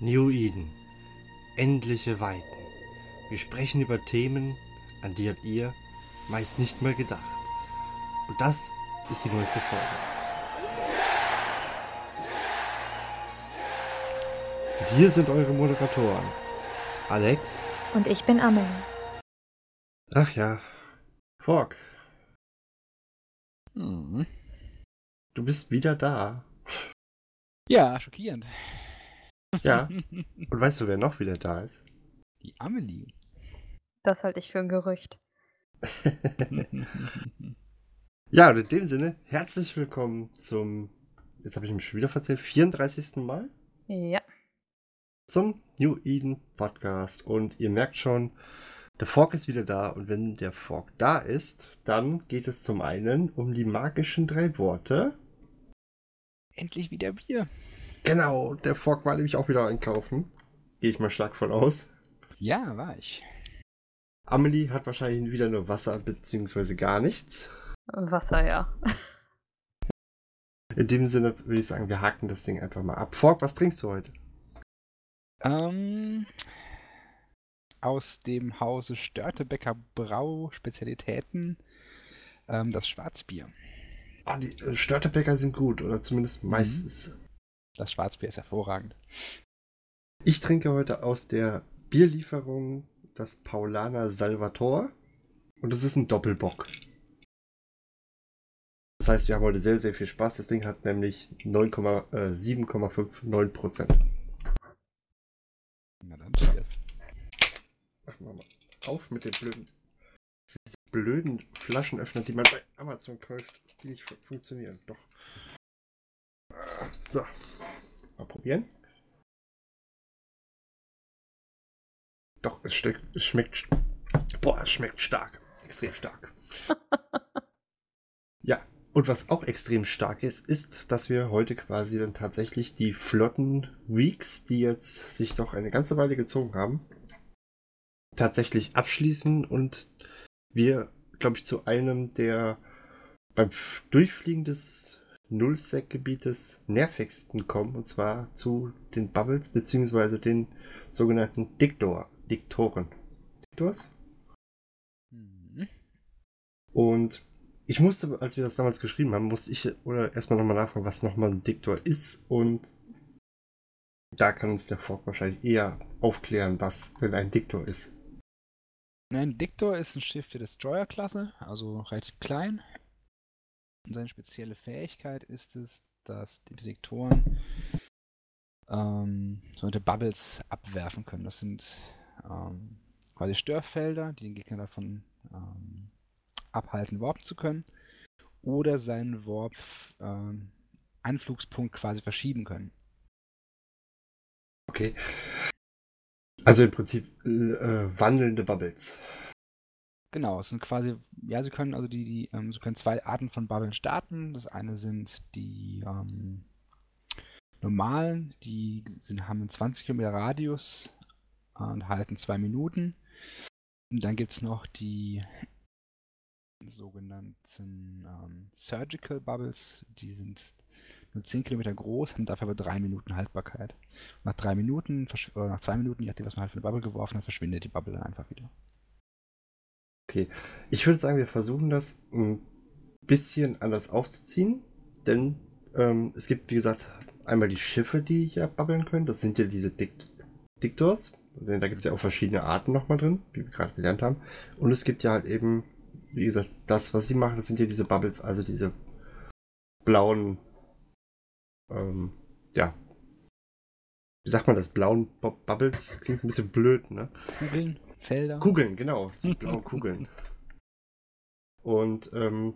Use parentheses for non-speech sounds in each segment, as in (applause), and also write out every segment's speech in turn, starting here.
New Eden. Endliche Weiten. Wir sprechen über Themen, an die habt ihr meist nicht mal gedacht. Und das ist die neueste Folge. Und hier sind eure Moderatoren. Alex. Und ich bin Amelie. Ach ja. Fork. Hm. Du bist wieder da. Ja, schockierend. Ja. (laughs) Und weißt du, wer noch wieder da ist? Die Amelie. Das halte ich für ein Gerücht. (laughs) ja, und in dem Sinne, herzlich willkommen zum, jetzt habe ich mich schon wieder verzählt, 34. Mal Ja. zum New Eden Podcast. Und ihr merkt schon, der Fork ist wieder da. Und wenn der Fork da ist, dann geht es zum einen um die magischen drei Worte. Endlich wieder Bier. Genau, der Fork war nämlich auch wieder einkaufen. Gehe ich mal stark von aus. Ja, war ich. Amelie hat wahrscheinlich wieder nur Wasser beziehungsweise gar nichts. Wasser, ja. In dem Sinne würde ich sagen, wir haken das Ding einfach mal ab. Fork, was trinkst du heute? Ähm, aus dem Hause Störtebecker Brau Spezialitäten ähm, das Schwarzbier. Ah, die äh, Störtebäcker sind gut, oder zumindest meistens. Das Schwarzbier ist hervorragend. Ich trinke heute aus der Bierlieferung das Paulaner Salvator. Und das ist ein Doppelbock. Das heißt, wir haben heute sehr, sehr viel Spaß. Das Ding hat nämlich 9,, äh, 7,59 Prozent. Na dann cheers. Machen wir mal auf mit den blöden, diese blöden Flaschenöffner, die man bei Amazon kauft, die nicht fu- funktionieren. Doch. So. Mal probieren. Doch, es, steck, es schmeckt. Boah, es schmeckt stark. Extrem stark. (laughs) ja, und was auch extrem stark ist, ist, dass wir heute quasi dann tatsächlich die flotten Weeks, die jetzt sich doch eine ganze Weile gezogen haben, tatsächlich abschließen und wir, glaube ich, zu einem der beim Durchfliegen des Nullsec-Gebietes nervigsten kommen, und zwar zu den Bubbles, beziehungsweise den sogenannten Diktor, Diktoren. Diktors? Mhm. Und ich musste, als wir das damals geschrieben haben, musste ich oder erstmal nochmal nachfragen, was nochmal ein Diktor ist. Und da kann uns der Fork wahrscheinlich eher aufklären, was denn ein Diktor ist. Ein Diktor ist ein Schiff der Destroyer-Klasse, also relativ klein. Und seine spezielle Fähigkeit ist es, dass die Detektoren ähm, sogenannte Bubbles abwerfen können. Das sind ähm, quasi Störfelder, die den Gegner davon ähm, abhalten, warpen zu können. Oder seinen Warp ähm, Anflugspunkt quasi verschieben können. Okay. Also im Prinzip äh, wandelnde Bubbles. Genau, es sind quasi, ja, sie können also die, die ähm, sie können zwei Arten von Bubbeln starten. Das eine sind die ähm, normalen, die sind, haben einen 20 Kilometer Radius äh, und halten zwei Minuten. Und dann gibt es noch die sogenannten ähm, Surgical Bubbles, die sind nur 10 Kilometer groß, haben dafür aber drei Minuten Haltbarkeit. Nach drei Minuten, oder nach zwei Minuten, je nachdem, was man halt für eine Bubble geworfen hat, verschwindet die Bubble dann einfach wieder. Okay. Ich würde sagen, wir versuchen das ein bisschen anders aufzuziehen, denn ähm, es gibt, wie gesagt, einmal die Schiffe, die hier babbeln können. Das sind ja diese Dikt Diktors. Denn Da gibt es ja auch verschiedene Arten nochmal drin, wie wir gerade gelernt haben. Und es gibt ja halt eben, wie gesagt, das, was sie machen, das sind ja diese Bubbles, also diese blauen, ähm, ja, wie sagt man das, blauen Bu Bubbles? Klingt ein bisschen blöd, ne? Kugeln, Felder. Kugeln, genau. Die blauen Kugeln. Und ähm,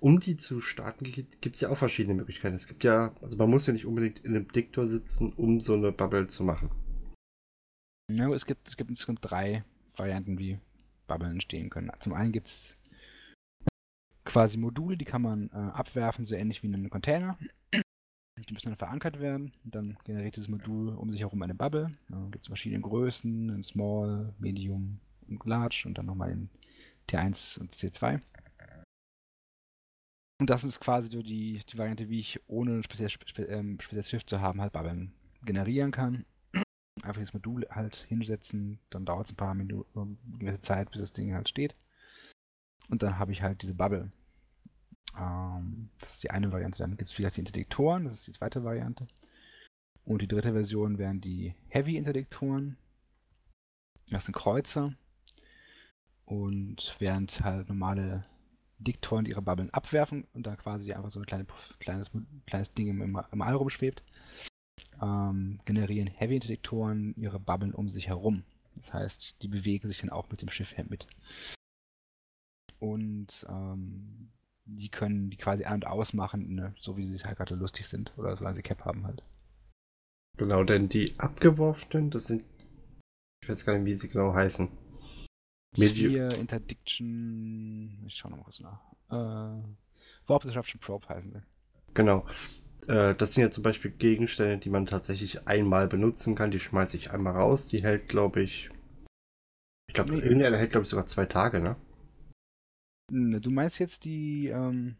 um die zu starten, gibt es ja auch verschiedene Möglichkeiten. Es gibt ja, also man muss ja nicht unbedingt in einem Diktor sitzen, um so eine Bubble zu machen. Ja, es gibt, es gibt insgesamt drei Varianten, wie Bubble entstehen können. Zum einen gibt es quasi Module, die kann man äh, abwerfen, so ähnlich wie in einem Container. Die müssen dann verankert werden. Dann generiert dieses Modul um sich herum eine Bubble. Dann gibt es verschiedene Größen, in Small, Medium und Large und dann nochmal in T1 und T2. Und das ist quasi so die, die Variante, wie ich ohne ein spezielles, spe, ähm, Schiff zu haben, halt Bubbeln generieren kann. Einfach das Modul halt hinsetzen, dann dauert es ein paar Minuten, eine gewisse Zeit, bis das Ding halt steht. Und dann habe ich halt diese Bubble. Ähm, das ist die eine Variante. Dann gibt es vielleicht die Interdiktoren, das ist die zweite Variante. Und die dritte Version wären die Heavy-Interdiktoren. Das sind Kreuzer. Und während halt normale Diktoren ihre Bubbeln abwerfen und da quasi einfach so ein kleine, kleines, kleines Ding im, im All rumschwebt, ähm, generieren Heavy-Interdiktoren ihre Bubbeln um sich herum. Das heißt, die bewegen sich dann auch mit dem Schiff mit. Und ähm, die können die quasi an- und ausmachen, ne? so wie sie halt gerade lustig sind oder solange sie Cap haben halt. Genau, denn die abgeworfenen, das sind. Ich weiß gar nicht, wie sie genau heißen. Sphere Interdiction. Ich schau noch mal kurz nach. Äh, Warp Disruption Probe heißen sie. Genau. Äh, das sind ja zum Beispiel Gegenstände, die man tatsächlich einmal benutzen kann. Die schmeiße ich einmal raus. Die hält, glaube ich. Ich glaube, Nee. irgendeiner hält, glaube ich, sogar zwei Tage, ne? Ne, Du meinst jetzt die, ähm,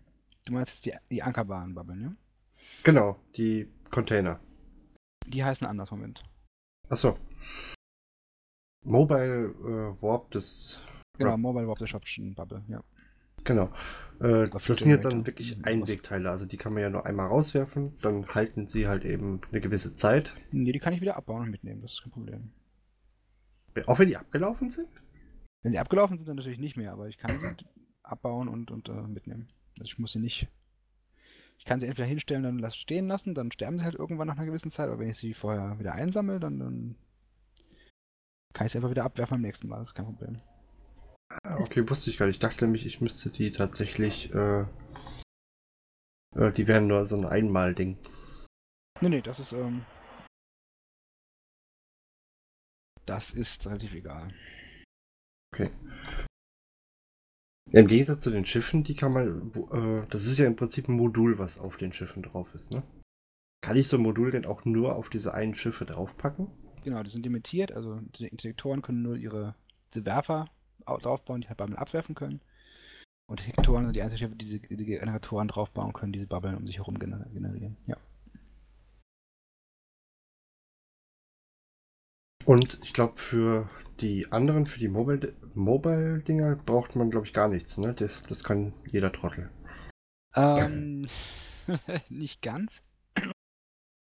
du meinst jetzt die, die Ankerbahn-Bubble, ne? Genau, die Container. Die heißen anders, Moment. Achso. Mobile äh, Warp, das. Genau. Mobile Warp Disruption Bubble, ja. Genau. Äh, das sind ja Generator. dann wirklich Mhm. Einwegteile. Also die kann man ja nur einmal rauswerfen. Dann halten sie halt eben eine gewisse Zeit. Ne, die kann ich wieder abbauen und mitnehmen, das ist kein Problem. Auch wenn die abgelaufen sind? Wenn sie abgelaufen sind, dann natürlich nicht mehr, aber ich kann sie (clears throat) abbauen und, und äh, mitnehmen. Also ich muss sie nicht. Ich kann sie entweder hinstellen, dann lass stehen lassen, dann sterben sie halt irgendwann nach einer gewissen Zeit, aber wenn ich sie vorher wieder einsammle, dann, dann kann ich sie einfach wieder abwerfen beim nächsten Mal, das ist kein Problem. Ah, okay, wusste ich gar nicht. Ich dachte nämlich, ich müsste die tatsächlich. Äh, äh, die wären nur so ein Einmal-Ding. Nee, nee, das ist, ähm. Das ist relativ egal. Ja, Im Gegensatz zu den Schiffen, die kann man. Äh, das ist ja im Prinzip ein Modul, was auf den Schiffen drauf ist, ne? Kann ich so ein Modul denn auch nur auf diese einen Schiffe draufpacken? Genau, die sind limitiert, also die Intellektoren können nur ihre diese Werfer au- draufbauen, die halt Bubble abwerfen können. Und Hektoren sind die einzigen Schiffe, die diese die Generatoren draufbauen können, diese Bubbeln um sich herum gener- generieren. Ja. Und ich glaube, für die anderen, für die Mobile- Mobile-Dinger braucht man, glaube ich, gar nichts, ne? Das, das kann jeder Trottel. Ähm, (laughs) nicht ganz.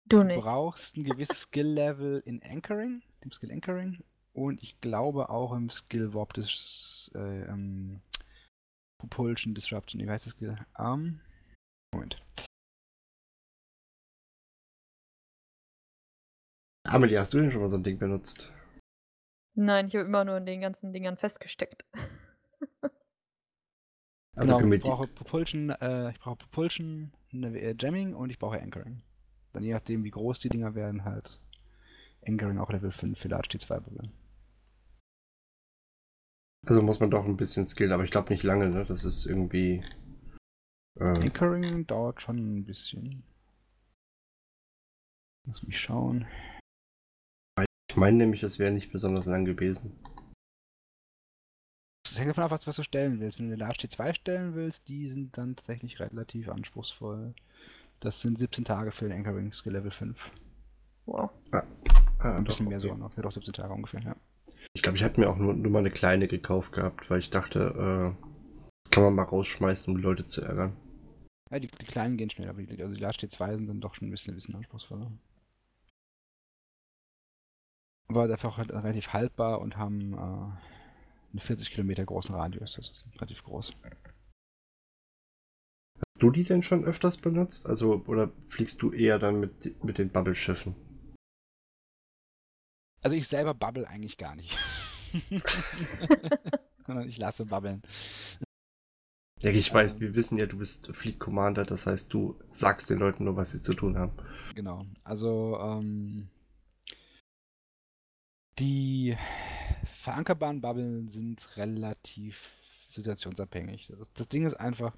Du Du nicht. brauchst ein gewisses Skill-Level in Anchoring, dem Skill Anchoring, und ich glaube auch im Skill Warp des äh, ähm, Propulsion Disruption. Wie heißt das Skill? Ähm, Moment. Amelie, hast du denn schon mal so ein Ding benutzt? Nein, ich habe immer nur in den ganzen Dingern festgesteckt. (laughs) Also genau, ich brauche Propulsion, äh, ich brauche Propulsion, Navi- äh, Jamming und ich brauche Anchoring. Dann je nachdem, wie groß die Dinger werden, halt Anchoring auch Level 5 für Large T2 Bubble. Also muss man doch ein bisschen skillen, aber ich glaube nicht lange, ne? Das ist irgendwie. Äh, Anchoring dauert schon ein bisschen. Lass mich schauen. Ich meine nämlich, das wäre nicht besonders lang gewesen. Es hängt davon ab, was, was du stellen willst. Wenn du eine Large T2 stellen willst, die sind dann tatsächlich relativ anspruchsvoll. Das sind 17 Tage für den Anchoring Skill Level 5. Wow. Ah, Ein bisschen doch, mehr okay. sogar noch. Ja, doch 17 Tage ungefähr, ja. Ich glaube, ich hatte mir auch nur, nur mal eine kleine gekauft gehabt, weil ich dachte, äh, kann man mal rausschmeißen, um die Leute zu ärgern. Ja, die, die kleinen gehen schnell, aber die, also die Large T2 sind dann doch schon ein bisschen, ein bisschen anspruchsvoller. Aber dafür halt relativ haltbar und haben äh, einen 40 Kilometer großen Radius. Das ist relativ groß. Hast du die denn schon öfters benutzt? Also, oder fliegst du eher dann mit, mit den Bubble-Schiffen? Also ich selber bubble eigentlich gar nicht. (laughs) Ich lasse bubbeln. Ja, ich weiß, wir wissen ja, du bist Fleet Commander, das heißt, du sagst den Leuten nur, was sie zu tun haben. Genau. Also, ähm, die verankerbaren Bubbeln sind relativ situationsabhängig. Das, das Ding ist einfach,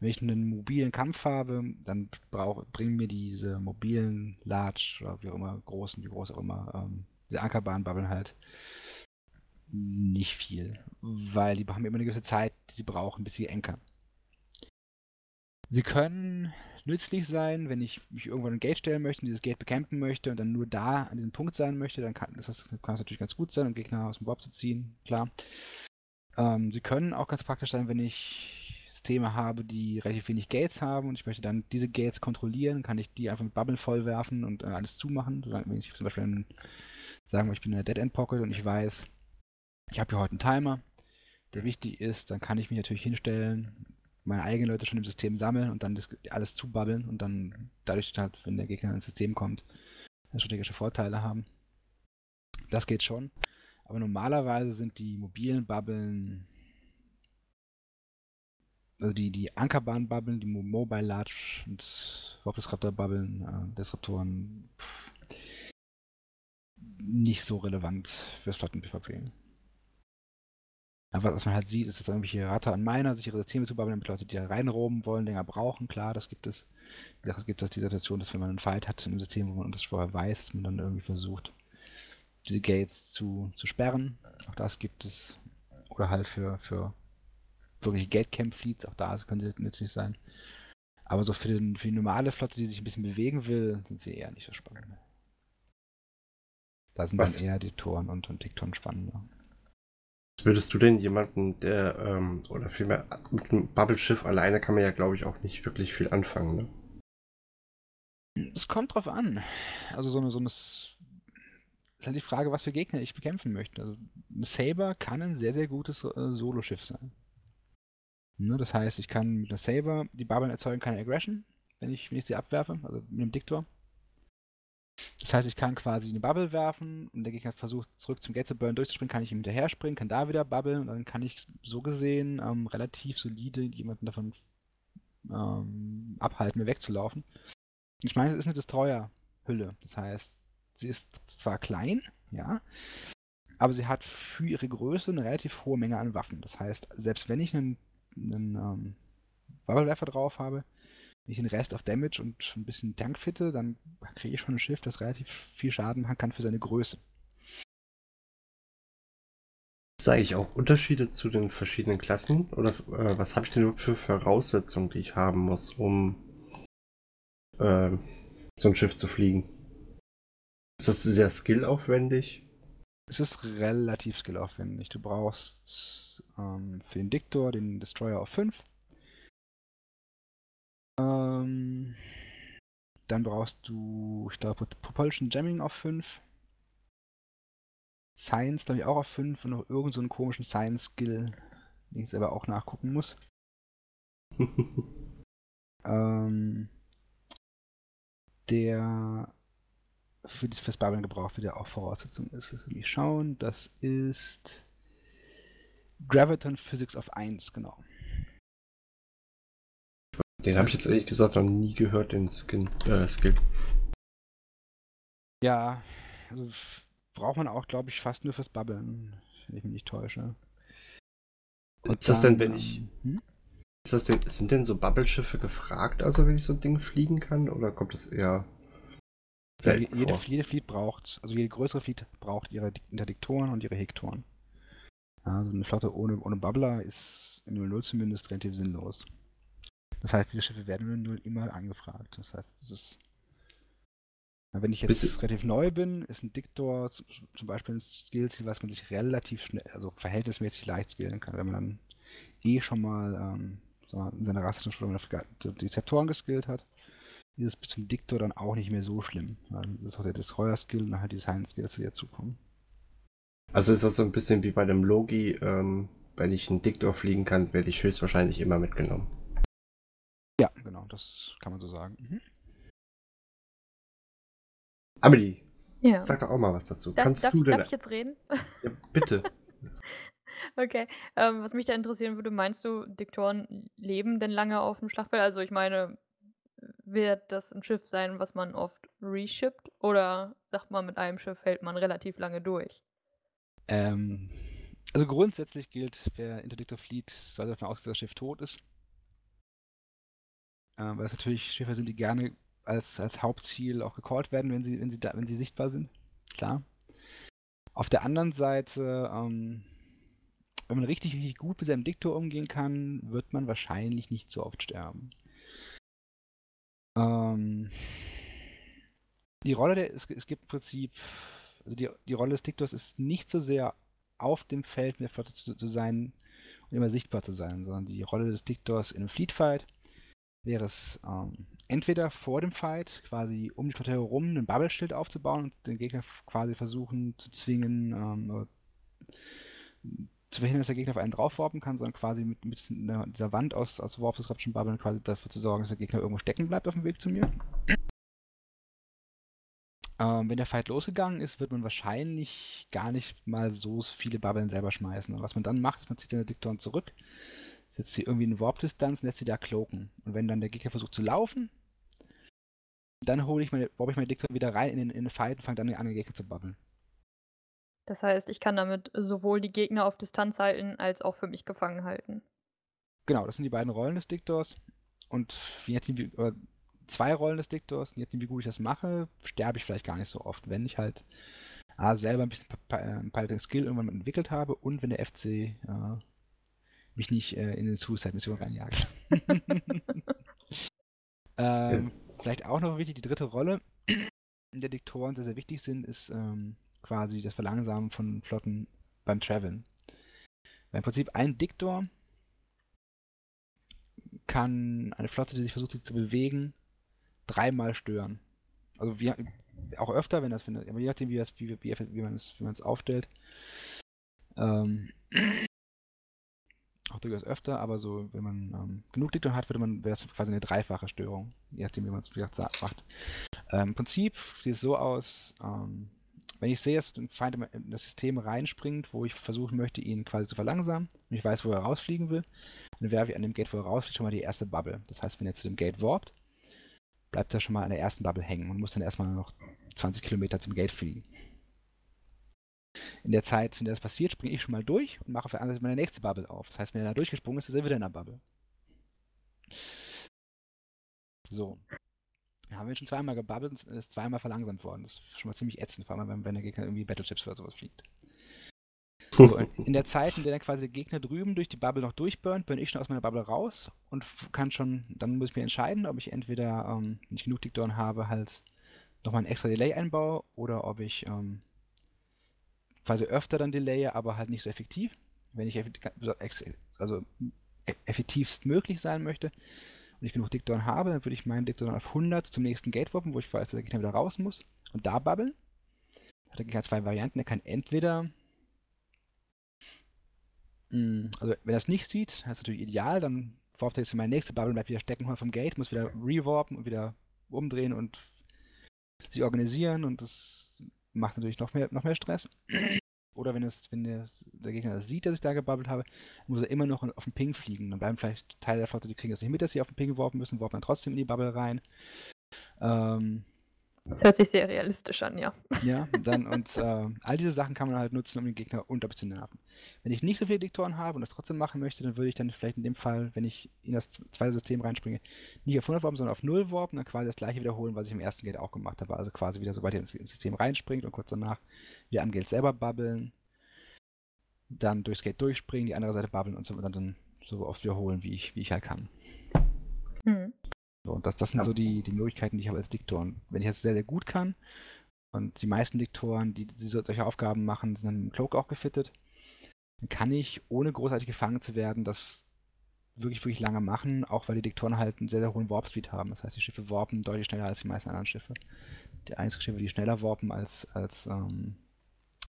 wenn ich einen mobilen Kampf habe, dann brauch, bringen mir diese mobilen, large oder wie auch immer, großen, wie groß auch immer, ähm, diese ankerbaren Bubbeln halt nicht viel, weil die haben immer eine gewisse Zeit, die sie brauchen, bis sie ankern. Sie können nützlich sein, wenn ich mich irgendwo an ein Gate stellen möchte und dieses Gate bekämpfen möchte und dann nur da an diesem Punkt sein möchte, dann kann, das, kann das natürlich ganz gut sein, um Gegner aus dem Bob zu ziehen, klar. Ähm, sie können auch ganz praktisch sein, wenn ich Systeme habe, die relativ wenig Gates haben und ich möchte dann diese Gates kontrollieren, kann ich die einfach mit Bubble vollwerfen und äh, alles zumachen. Wenn ich zum Beispiel einen, sagen wir, ich bin in der Dead End Pocket und ich weiß, ich habe hier heute einen Timer, der wichtig ist, dann kann ich mich natürlich hinstellen, meine eigenen Leute schon im System sammeln und dann das, alles zubabbeln und dann dadurch halt, wenn der Gegner ins System kommt, strategische Vorteile haben. Das geht schon. Aber normalerweise sind die mobilen Bubbeln, also die, die Ankerbahn-Bubbeln, die Mobile Large und Hauptdisruptor-Bubbeln, äh, Disruptoren, pff, nicht so relevant fürs Flotten-PvP. Aber was man halt sieht, ist, dass irgendwelche Ratter an Miner sich ihre Systeme zu babbeln, damit Leute, die da reinroben wollen, länger brauchen. Klar, das gibt es. Es gibt es die Situation, dass wenn man einen Fight hat im System, wo man das vorher weiß, dass man dann irgendwie versucht, diese Gates zu, zu sperren. Auch das gibt es. Oder halt für, für wirkliche Gatecamp-Fleets, auch da können sie nützlich sein. Aber so für, den, für die normale Flotte, die sich ein bisschen bewegen will, sind sie eher nicht so spannend. Da sind Was? dann eher die Toren und, und Diktoren spannender. Würdest du denn jemanden, der, ähm, oder vielmehr mit einem Bubble-Schiff alleine kann man ja, glaube ich, auch nicht wirklich viel anfangen, ne? Es kommt drauf an. Also so eine, so eine ist halt die Frage, was für Gegner ich bekämpfen möchte. Also ein Saber kann ein sehr, sehr gutes äh, Solo-Schiff sein. Ne, das heißt, ich kann mit einer Saber die Bubble erzeugen keine Aggression, wenn ich, wenn ich sie abwerfe, also mit einem Diktor. Das heißt, ich kann quasi eine Bubble werfen und der Gegner versucht zurück zum Gate zu Burn durchzuspringen, kann ich ihm hinterher springen, kann da wieder bubbeln und dann kann ich so gesehen ähm, relativ solide jemanden davon ähm, abhalten, mir wegzulaufen. Ich meine, es ist eine Destroyer-Hülle. Das heißt, sie ist zwar klein, ja, aber sie hat für ihre Größe eine relativ hohe Menge an Waffen. Das heißt, selbst wenn ich einen, einen ähm, Bubblewerfer drauf habe, wenn ich den Rest auf Damage und ein bisschen Tank fitte, dann kriege ich schon ein Schiff, das relativ viel Schaden machen kann für seine Größe. Es eigentlich auch Unterschiede zu den verschiedenen Klassen? Oder äh, was habe ich denn für Voraussetzungen, die ich haben muss, um äh, so ein Schiff zu fliegen? Ist das sehr skillaufwendig? Es ist relativ skillaufwendig. Du brauchst ähm, für den Diktor den Destroyer auf 5 ähm, dann brauchst du, ich glaube, Propulsion Jamming auf 5. Science, glaube ich, auch auf 5 und noch irgendeinen so komischen Science-Skill, den ich selber auch nachgucken muss. (laughs) ähm, der für das fürs Babeln gebraucht wird, der auch Voraussetzung ist. Lass mich schauen. Das ist Graviton Physics auf 1, genau. Den habe ich jetzt ehrlich gesagt noch nie gehört, den Skin, äh, Skill. Ja, also braucht man auch, glaube ich, fast nur fürs Bubbeln, wenn ich mich nicht täusche. Und ist das dann, denn, wenn ich. Ähm, hm? Ist das denn, sind denn so Bubble-Schiffe gefragt, also wenn ich so ein Ding fliegen kann? Oder kommt das eher. Ja, jede, jede Fleet braucht, also jede größere Fleet braucht ihre Interdiktoren und ihre Hektoren. Also eine Flotte ohne, ohne Bubbler ist in 0 zumindest relativ sinnlos. Das heißt, diese Schiffe werden nur immer angefragt. Das heißt, das ist. Wenn ich jetzt Bisschen. relativ neu bin, ist ein Diktor zum Beispiel ein Skillziel, was man sich relativ schnell, also verhältnismäßig leicht skillen kann, wenn man dann eh schon mal ähm, in seiner Rasse schon die Septoren geskillt hat. Ist es bis zum Diktor dann auch nicht mehr so schlimm. Das ist auch der Destroyer-Skill und halt die Science-Skills, die dazukommen. Also ist das so ein bisschen wie bei dem Logi, ähm, wenn ich einen Diktor fliegen kann, werde ich höchstwahrscheinlich immer mitgenommen. Ja, genau, das kann man so sagen. Mhm. Amelie, ja. sag doch auch mal was dazu. Darf, Kannst darf, du ich, denn... darf ich jetzt reden? Ja, bitte. (laughs) okay, ähm, was mich da interessieren würde, meinst du, Diktoren leben denn lange auf dem Schlachtfeld? Also ich meine, wird das ein Schiff sein, was man oft reshippt? Oder sagt man, mit einem Schiff hält man relativ lange durch? Ähm, also grundsätzlich gilt, wer Interdictor Fleet sollte davon ausgehen, dass das Schiff tot ist. Äh, weil es natürlich Schiffe sind, die gerne als, als Hauptziel auch gecallt werden, wenn sie, wenn sie, da, wenn sie sichtbar sind. Klar. Auf der anderen Seite, ähm, wenn man richtig, richtig gut mit seinem Diktor umgehen kann, wird man wahrscheinlich nicht so oft sterben. Ähm, die Rolle der, es, es gibt im Prinzip, also die, die Rolle des Diktors ist nicht so sehr auf dem Feld mit der Flotte zu, zu sein und immer sichtbar zu sein, sondern die Rolle des Diktors in einem Fleet-Fight wäre es ähm, entweder vor dem Fight quasi um die Flotte herum ein Bubble-Schild aufzubauen und den Gegner quasi versuchen zu zwingen, ähm, zu verhindern, dass der Gegner auf einen draufwarpen kann, sondern quasi mit, mit dieser Wand aus, aus Warp Disruption Bubble quasi dafür zu sorgen, dass der Gegner irgendwo stecken bleibt auf dem Weg zu mir. Ähm, wenn der Fight losgegangen ist, wird man wahrscheinlich gar nicht mal so viele Bubbeln selber schmeißen. Und was man dann macht, ist, man zieht seine Diktoren zurück, setzt sie irgendwie in Warp-Distanz und lässt sie da cloaken. Und wenn dann der Gegner versucht zu laufen, dann hole ich meine, warp ich meine Diktoren wieder rein in den, in den Fight und fange dann an, den Gegner zu bubbeln. Das heißt, ich kann damit sowohl die Gegner auf Distanz halten, als auch für mich gefangen halten. Genau, das sind die beiden Rollen des Diktors. Und je nachdem, wie, zwei Rollen des Diktors, je nachdem, wie gut ich das mache, sterbe ich vielleicht gar nicht so oft, wenn ich halt A, selber ein bisschen äh, Piloting Skill irgendwann entwickelt habe und wenn der FC äh, mich nicht äh, in den Suicide-Mission reinjagt. (laughs) ähm, vielleicht auch noch wichtig, die dritte Rolle in der Diktoren sehr, sehr wichtig sind, ist ähm, quasi das Verlangsamen von Flotten beim Traveln. Weil Im Prinzip ein Diktor kann eine Flotte, die sich versucht, sich zu bewegen, dreimal stören. Also wir, auch öfter, wenn das findet, aber je nachdem, wie, das, wie, wie, wie man es wie aufstellt. Ähm, auch durchaus öfter, aber so, wenn man ähm, genug Diktor hat, würde man, wäre das quasi eine dreifache Störung, je nachdem, wie man es gesagt macht. Ähm, Im Prinzip sieht es so aus, ähm, wenn ich sehe, dass ein Feind in das System reinspringt, wo ich versuchen möchte, ihn quasi zu verlangsamen und ich weiß, wo er rausfliegen will, dann werfe ich an dem Gate, wo er rausfliegt, schon mal die erste Bubble. Das heißt, wenn er zu dem Gate warpt, bleibt er schon mal an der ersten Bubble hängen und muss dann erstmal noch 20 Kilometer zum Gate fliegen. In der Zeit, in der das passiert, springe ich schon mal durch und mache auf der anderen Seite meine nächste Bubble auf. Das heißt, wenn er da durchgesprungen ist, ist er wieder in der Bubble. So. Da haben wir schon zweimal gebabbelt und es ist zweimal verlangsamt worden. Das ist schon mal ziemlich ätzend, vor allem wenn, der Gegner irgendwie Battlechips oder sowas fliegt. So, (laughs) in der Zeit, in der quasi der Gegner drüben durch die Bubble noch durchburnt, bin ich schon aus meiner Bubble raus und kann schon, dann muss ich mir entscheiden, ob ich entweder, ähm, wenn ich genug Diktoren habe, halt nochmal ein extra Delay einbaue oder ob ich ähm, quasi öfter dann delaye, aber halt nicht so effektiv. Wenn ich also e-, effektivst möglich sein möchte, wenn ich genug Diktoren habe, dann würde ich meinen Diktoren auf 100 zum nächsten Gate wappen, wo ich weiß, dass der Gegner wieder raus muss und da babbeln. Hat der Gegner zwei Varianten. Er kann entweder hm, also wenn er es nicht sieht, das ist natürlich ideal, dann warpt er jetzt in meine nächste Bubble, bleibt wieder stecken vom Gate, muss wieder rewarpen und wieder umdrehen und sich organisieren und das macht natürlich noch mehr, noch mehr Stress. Oder wenn, es, wenn der, der Gegner sieht, dass ich da gebabbelt habe, muss er immer noch auf den Ping fliegen. Dann bleiben vielleicht Teile der Flotte, die kriegen das nicht mit, dass sie auf den Ping geworfen müssen, warpen dann trotzdem in die Bubble rein. Ähm, das hört sich sehr realistisch an, ja. Ja, (laughs) dann und äh, all diese Sachen kann man halt nutzen, um den Gegner unglaublich zu nerven. Wenn ich nicht so viele Diktoren habe und das trotzdem machen möchte, dann würde ich dann vielleicht in dem Fall, wenn ich in das zweite System reinspringe, nicht auf 100 warpen, sondern auf 0 warpen, dann quasi das gleiche wiederholen, was ich im ersten Gate auch gemacht habe. Also quasi wieder, sobald ihr ins System reinspringt und kurz danach wieder am Gate selber babbeln, dann durchs Gate durchspringen, die andere Seite babbeln und so und dann so oft wiederholen, wie ich, wie ich halt kann. Mhm. Und das, das sind ja. so die, die Möglichkeiten, die ich habe als Diktor. Und wenn ich das sehr, sehr gut kann, und die meisten Diktoren, die, die solche Aufgaben machen, sind dann im Cloak auch gefittet, dann kann ich, ohne großartig gefangen zu werden, das wirklich, wirklich lange machen, auch weil die Diktoren halt einen sehr, sehr hohen Warp-Speed haben. Das heißt, die Schiffe warpen deutlich schneller als die meisten anderen Schiffe. Die einzigen Schiffe, die schneller warpen als, als ähm,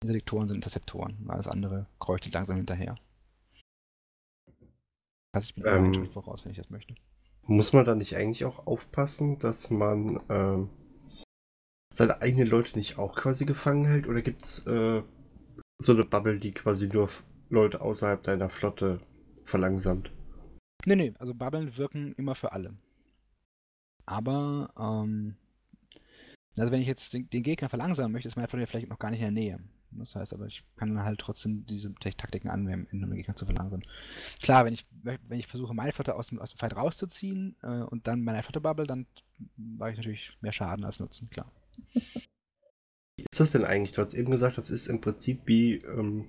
diese Diktoren, sind Interceptoren. Alles andere kreucht langsam hinterher. Das heißt, ich bin ähm, voraus, wenn ich das möchte. Muss man da nicht eigentlich auch aufpassen, dass man ähm, seine eigenen Leute nicht auch quasi gefangen hält? Oder gibt es äh, so eine Bubble, die quasi nur Leute außerhalb deiner Flotte verlangsamt? Nee, nee, also Bubblen wirken immer für alle. Aber, ähm, also wenn ich jetzt den, den Gegner verlangsamen möchte, ist meine Flotte vielleicht noch gar nicht in der Nähe. Das heißt aber, ich kann dann halt trotzdem diese Taktiken anwenden, um den Gegner zu verlangsamen. Klar, wenn ich, wenn ich versuche, meine Flotte aus dem, aus dem Fight rauszuziehen äh, und dann meine Flotte bubble, dann mache ich natürlich mehr Schaden als Nutzen, klar. Wie ist das denn eigentlich? Du hast eben gesagt, das ist im Prinzip wie, ähm,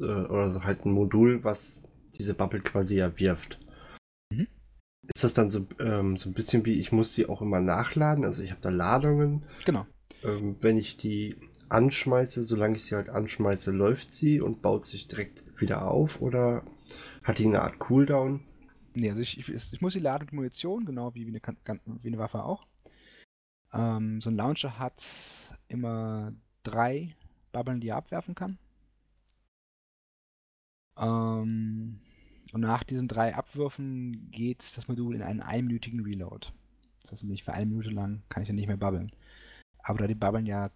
äh, oder so halt ein Modul, was diese Bubble quasi ja wirft. Mhm. Ist das dann so, ähm, so ein bisschen wie, ich muss die auch immer nachladen? Also ich habe da Ladungen. Genau. Ähm, wenn ich die anschmeiße, solange ich sie halt anschmeiße, läuft sie und baut sich direkt wieder auf? Oder hat die eine Art Cooldown? Nee, also ich, ich, ich muss die Laden und Munition, genau wie, wie, eine, wie eine Waffe auch. Ähm, so ein Launcher hat immer drei Bubbeln, die er abwerfen kann. Ähm, und nach diesen drei Abwürfen geht das Modul in einen einminütigen Reload. Das heißt nämlich für eine Minute lang kann ich dann nicht mehr babbeln. Aber da die Babbeln ja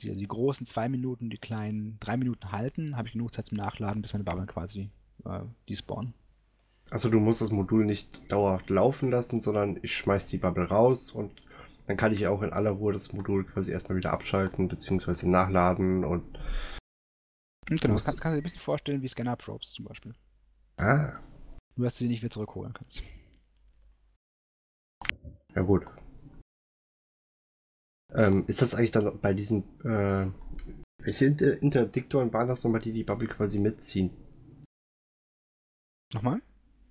die, also die großen zwei Minuten, die kleinen drei Minuten halten, habe ich genug Zeit zum Nachladen, bis meine Babbeln quasi äh, despawnen. Also du musst das Modul nicht dauerhaft laufen lassen, sondern ich schmeiß die Bubble raus und dann kann ich auch in aller Ruhe das Modul quasi erstmal wieder abschalten, beziehungsweise nachladen und. Genau, das kannst, kannst du dir ein bisschen vorstellen wie Scanner-Probes zum Beispiel. Ah. Nur, dass du die nicht wieder zurückholen kannst. Ja, gut. Ähm, ist das eigentlich dann bei diesen. Äh, welche Inter Interdiktoren waren das nochmal, die die Bubble quasi mitziehen? Nochmal?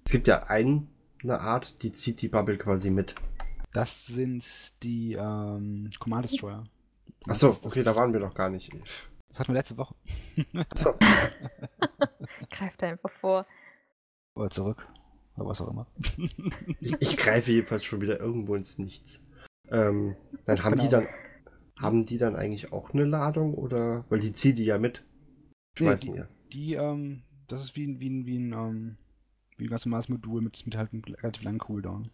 Es gibt ja eine Art, die zieht die Bubble quasi mit. Das sind die ähm, Command Destroyer. Achso, okay, da waren wir noch gar nicht. Das hatten wir letzte Woche. Achso. (laughs) Greift einfach vor. Oder zurück. Oder was auch immer. ich, ich, greife jedenfalls schon wieder irgendwo ins Nichts. Ähm, dann haben genau. die dann. Haben die dann eigentlich auch eine Ladung oder? Weil die ziehen die ja mit. Schmeißen nee, die, ja. Die, ähm, das ist wie, wie, wie ein, ähm, wie ein ganz normales Modul mit, mit halt einem relativ langen Cooldown.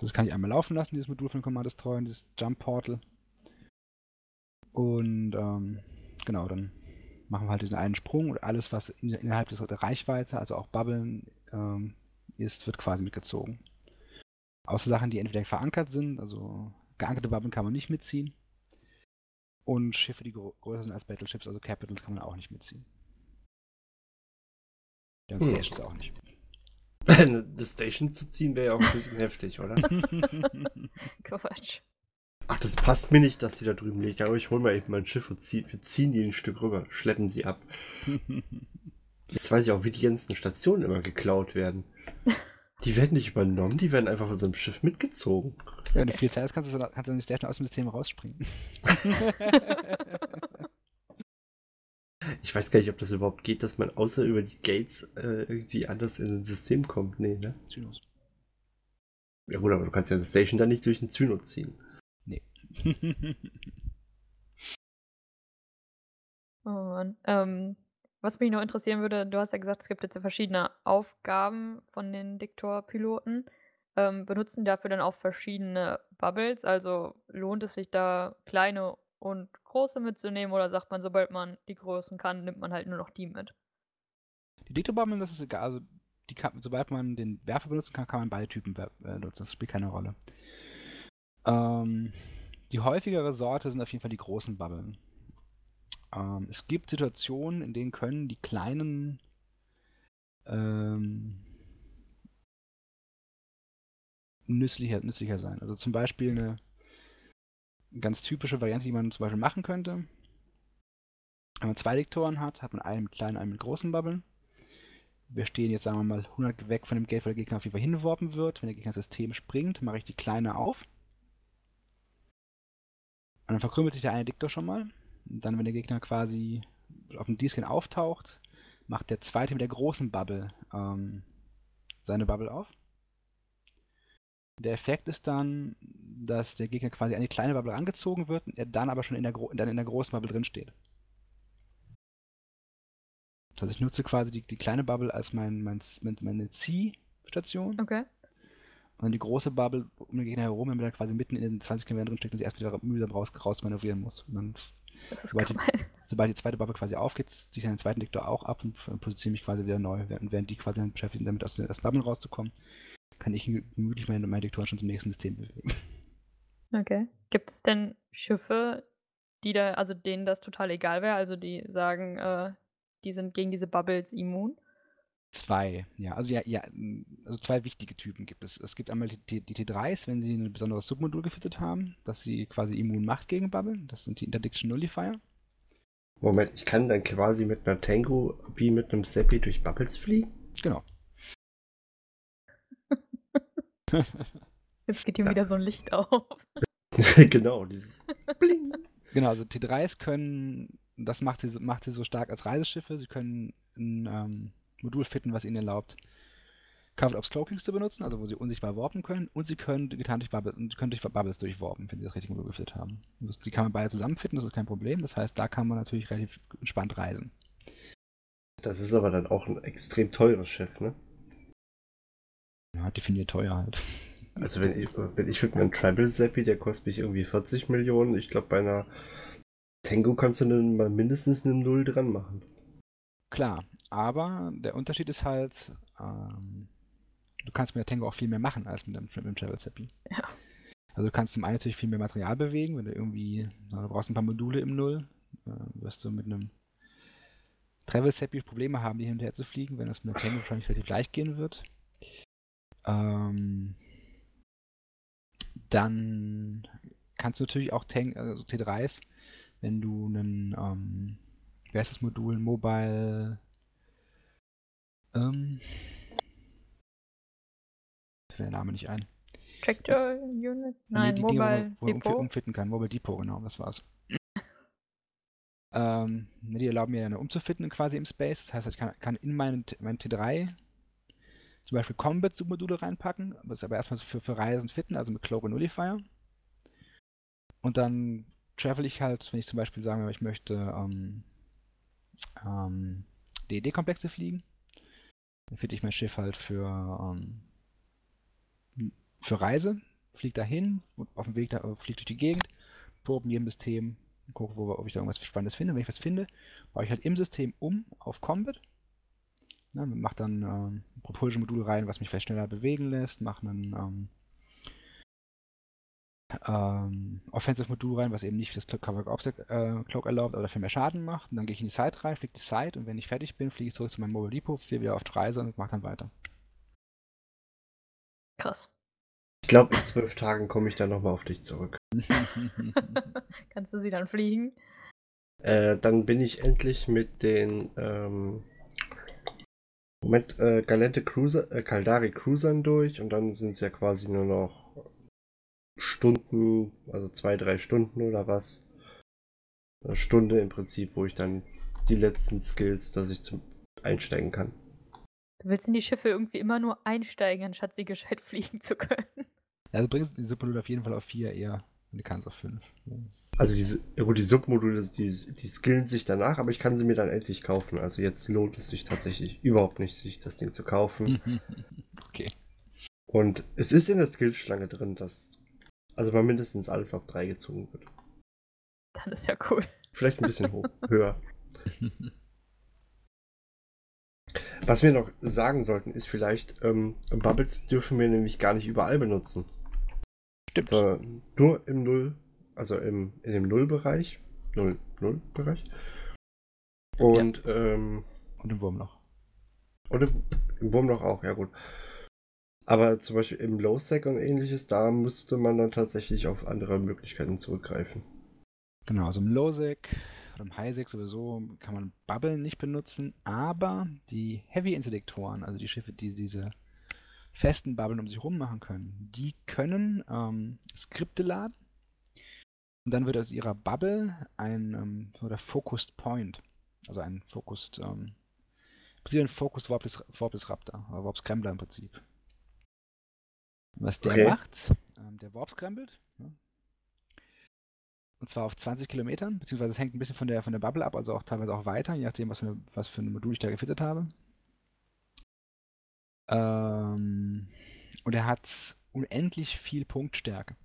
Das kann ich einmal laufen lassen, dieses Modul von Command Destroyer, dieses Jump Portal. Und ähm, genau, dann machen wir halt diesen einen Sprung und alles, was in, innerhalb der Reichweite, also auch Bubbeln ähm, ist, wird quasi mitgezogen. Außer Sachen, die entweder verankert sind, also geankerte Bubbeln kann man nicht mitziehen. Und Schiffe, die größer sind als Battleships, also Capitals, kann man auch nicht mitziehen. Ja, hm. Stations auch nicht. (laughs) Eine Station zu ziehen wäre ja auch ein bisschen (laughs) heftig, oder? (laughs) Quatsch. Ach, das passt mir nicht, dass sie da drüben liegt. Aber ich hole mal eben mein Schiff und zieh, wir ziehen die ein Stück rüber, schleppen sie ab. Jetzt weiß ich auch, wie die ganzen Stationen immer geklaut werden. Die werden nicht übernommen, die werden einfach von so einem Schiff mitgezogen. Wenn du viel Zeit hast, kannst du, kannst du nicht Station aus dem System rausspringen. (laughs) Ich weiß gar nicht, ob das überhaupt geht, dass man außer über die Gates äh, irgendwie anders in ein System kommt. Nee, ne? Zynos. Ja gut, aber du kannst ja eine Station dann nicht durch den Zyno ziehen. Nee. (laughs) oh Mann. Ähm, was mich noch interessieren würde, du hast ja gesagt, es gibt jetzt verschiedene Aufgaben von den Diktor-Piloten. Ähm, benutzen dafür dann auch verschiedene Bubbles? Also lohnt es sich da kleine und große mitzunehmen oder sagt man, sobald man die Größen kann, nimmt man halt nur noch die mit? Die Dictobubble, das ist egal. Also, kann, sobald man den Werfer benutzen kann, kann man beide Typen benutzen. Äh, das spielt keine Rolle. Ähm, die häufigere Sorte sind auf jeden Fall die großen Bubbeln. Ähm, es gibt Situationen, in denen können die kleinen ähm, nützlicher, nützlicher sein. Also zum Beispiel eine ganz typische Variante, die man zum Beispiel machen könnte. Wenn man zwei Lektoren hat, hat man einen mit kleinen, einen mit großen Bubbeln. Wir stehen jetzt, sagen wir mal, 100 weg von dem Gate, wo der Gegner auf jeden Fall hingeworfen wird. Wenn der Gegner ins System springt, mache ich die kleine auf. Und dann verkrümelt sich der eine Diktor schon mal. Dann, wenn der Gegner quasi auf dem D-Scan auftaucht, macht der zweite mit der großen Bubble ähm, seine Bubble auf. Der Effekt ist dann, dass der Gegner quasi an die kleine Bubble angezogen wird und er dann aber schon in der, dann in der großen Bubble drin steht. Das heißt, ich nutze quasi die, die kleine Bubble als mein, mein, meine Ziehstation. Okay. Und dann die große Bubble um den Gegner herum, damit er quasi mitten in den 20 Kilometern drin steckt und sich erst wieder mühsam raus, raus manövrieren muss. Und dann, sobald, die, sobald, die, zweite Bubble quasi aufgeht, ziehe ich den zweiten Diktor auch ab und positioniere mich quasi wieder neu, während, während die quasi beschäftigt sind, damit aus den ersten Bubblen rauszukommen kann ich gemütlich meine, meine Dektoren schon zum nächsten System bewegen. Okay. Gibt es denn Schiffe, die da, also denen das total egal wäre, also die sagen, äh, die sind gegen diese Bubbles immun? Zwei, ja. Also ja, ja, also zwei wichtige Typen gibt es. Es gibt einmal die, die T3s, wenn sie ein besonderes Submodul gefittet haben, dass sie quasi immun macht gegen Bubble. Das sind die Interdiction Nullifier. Moment, ich kann dann quasi mit einer Tango wie mit einem Seppi durch Bubbles fliegen? Genau. Jetzt geht hier Ja. wieder so ein Licht auf. (laughs) genau, dieses (laughs) Bling. Genau, also T3s können, das macht sie, so- macht sie so stark als Reiseschiffe, sie können ein ähm, Modul fitten, was ihnen erlaubt, Covered Ops Cloakings zu benutzen, also wo sie unsichtbar warpen können, und sie können getarnt durch Bubbles, können durch Bubbles durchwarpen, wenn sie das richtige Modul gefittet haben. Die kann man beide zusammenfitten, das ist kein Problem. Das heißt, da kann man natürlich relativ entspannt reisen. Das ist aber dann auch ein extrem teures Schiff, ne? Ja, definiert teuer halt. Also wenn ich, wenn ich mit meinem Tribal Zappi, der kostet mich irgendwie 40 Millionen, ich glaube bei einer Tango kannst du dann mal mindestens eine Null dran machen. Klar, aber der Unterschied ist halt, ähm, du kannst mit der Tango auch viel mehr machen als mit dem, mit dem Travel Seppi. Ja. Also du kannst zum einen natürlich viel mehr Material bewegen, wenn du irgendwie, na, du brauchst ein paar Module im Null, äh, wirst du mit einem Travel Seppi Probleme haben, die hin und her zu fliegen, wenn das mit der Tango wahrscheinlich relativ leicht gehen wird. Ähm, dann kannst du natürlich auch Tank, also T3s, wenn du einen, ähm, wie heißt das Modul? Mobile. Ähm. Fällt der Name nicht ein. Tractor Unit? Nein, Nee, die Mobile wo man, wo man umfi- Depot. umfitten kann. Mobile Depot, genau, das war's. ähm, ne, die erlauben mir dann umzufitten quasi im Space. Das heißt, ich kann, kann in meinen, meinen T3 zum Beispiel Combat-Submodule reinpacken, das ist aber erstmal so für, für Reisen fitten, also mit Cloak und Nullifier. Und dann travel ich halt, wenn ich zum Beispiel sagen will, ich möchte ähm, ähm, DED-Komplexe fliegen, dann fitte ich mein Schiff halt für, ähm, für Reise, fliege dahin, auf dem Weg da, fliege durch die Gegend, probe in jedem System, gucke, wo, ob ich da irgendwas Spannendes finde. Wenn ich was finde, baue ich halt im System um auf Combat. Ja, mach dann ähm, ein Propulsion-Modul rein, was mich vielleicht schneller bewegen lässt, mach einen ähm, Offensive-Modul rein, was eben nicht das Cloak, Cover Object, äh, Cloak erlaubt, aber dafür mehr Schaden macht. Und dann gehe ich in die Side rein, fliege die Side und wenn ich fertig bin, fliege ich zurück zu meinem Mobile Depot, fliege wieder auf die Reise und mache dann weiter. Krass. Ich glaube, in zwölf Tagen komme ich dann nochmal auf dich zurück. (laughs) (laughs) Kannst du sie dann fliegen? Äh, dann bin ich endlich mit den ähm, Moment, äh, Galente Cruiser, äh, Caldari Cruisern durch und dann sind es ja quasi nur noch Stunden, also zwei, drei Stunden oder was. Eine Stunde im Prinzip, wo ich dann die letzten Skills, dass ich zum Einsteigen kann. Du willst in die Schiffe irgendwie immer nur einsteigen, anstatt sie gescheit (laughs) fliegen zu können. Also bringst die Submodule auf jeden Fall auf 4 eher, wenn du kannst auf 5. Also diese, ja gut, die Submodule, die, die skillen sich danach, aber ich kann sie mir dann endlich kaufen. Also jetzt lohnt es sich tatsächlich überhaupt nicht, sich das Ding zu kaufen. (laughs) okay. Und es ist in der Skillschlange drin, dass also mal mindestens alles auf 3 gezogen wird. Dann ist ja cool. Vielleicht ein bisschen hoch, (laughs) höher. Was wir noch sagen sollten, ist vielleicht, ähm, Bubbles dürfen wir nämlich gar nicht überall benutzen. Stimmt. Sondern nur im Null, also im, in dem Nullbereich. Null, Null-Bereich. Und, ähm, Und im Wurmloch. und im, im Wurmloch auch, ja gut. Aber zum Beispiel im Low-Sec und ähnliches, da müsste man dann tatsächlich auf andere Möglichkeiten zurückgreifen. Genau, also im Lowsec oder im Highsec sowieso kann man Bubble nicht benutzen, aber die Heavy-Inselektoren, also die Schiffe, die diese festen Bubblen um sich rum machen können, die können ähm, Skripte laden und dann wird aus ihrer Bubble ein ähm, oder Focused Point, also ein Focused, ähm, im Prinzip ein Focused Warpless, Warpless Raptor, oder Warp Scrambler im Prinzip. Was der Okay. macht, ähm, der Warp scrambled, ne? und zwar auf 20 Kilometern, beziehungsweise es hängt ein bisschen von der, von der Bubble ab, also auch teilweise auch weiter, je nachdem, was für, eine, was für ein Modul ich da gefittet habe. Ähm, und er hat unendlich viel Punktstärke.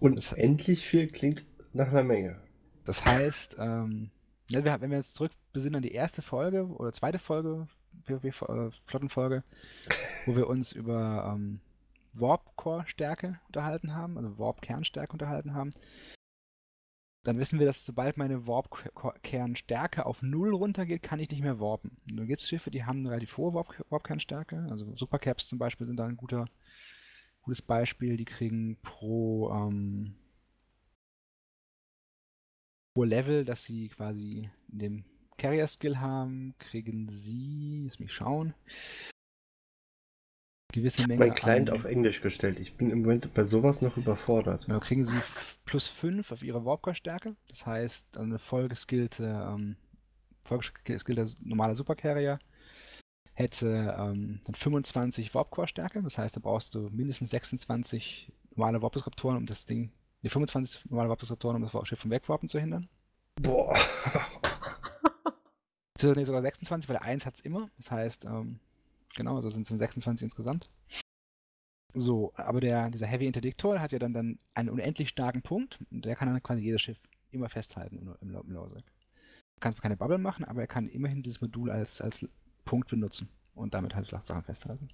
Und Das- endlich viel klingt nach einer Menge. Das heißt, ähm, ja, wir- wenn wir jetzt zurück besinnen an die erste Folge oder zweite Folge, PvP-Flottenfolge, wo wir uns über ähm, Warp-Core-Stärke unterhalten haben, also Warp-Kernstärke unterhalten haben, dann wissen wir, dass sobald meine Warp-Kernstärke auf 0 runtergeht, kann ich nicht mehr warpen. Und gibt es Schiffe, die haben eine relativ hohe Warp- Warp-Kernstärke, also Supercaps zum Beispiel sind da ein guter, gutes Beispiel, die kriegen pro ähm, pro Level, das sie quasi in dem Carrier-Skill haben, kriegen sie, lass mich schauen, gewisse Ich habe Menge meinen Client an- auf Englisch gestellt. Ich bin im Moment bei sowas noch überfordert. Genau, kriegen sie plus 5 auf ihre Warpcore-Stärke. Das heißt, eine vollgeskillte, ähm, vollgeskillter normaler Supercarrier hätte ähm, dann 25 Warpcore-Stärke. Das heißt, da brauchst du mindestens 26 normale Warp-Disruptoren, um das Ding, nee, 25 normale Warp-Disruptoren, um das Schiff vom Wegwarpen zu hindern. Boah. (laughs) Nee, sogar 26, weil der 1 hat es immer. Das heißt, ähm, genau, also sind es dann 26 insgesamt. So, aber der, dieser Heavy Interdictor hat ja dann, dann einen unendlich starken Punkt. Der kann dann quasi jedes Schiff immer festhalten im, im, im. Kann zwar keine Bubble machen, aber er kann immerhin dieses Modul als, als Punkt benutzen und damit halt Sachen festhalten.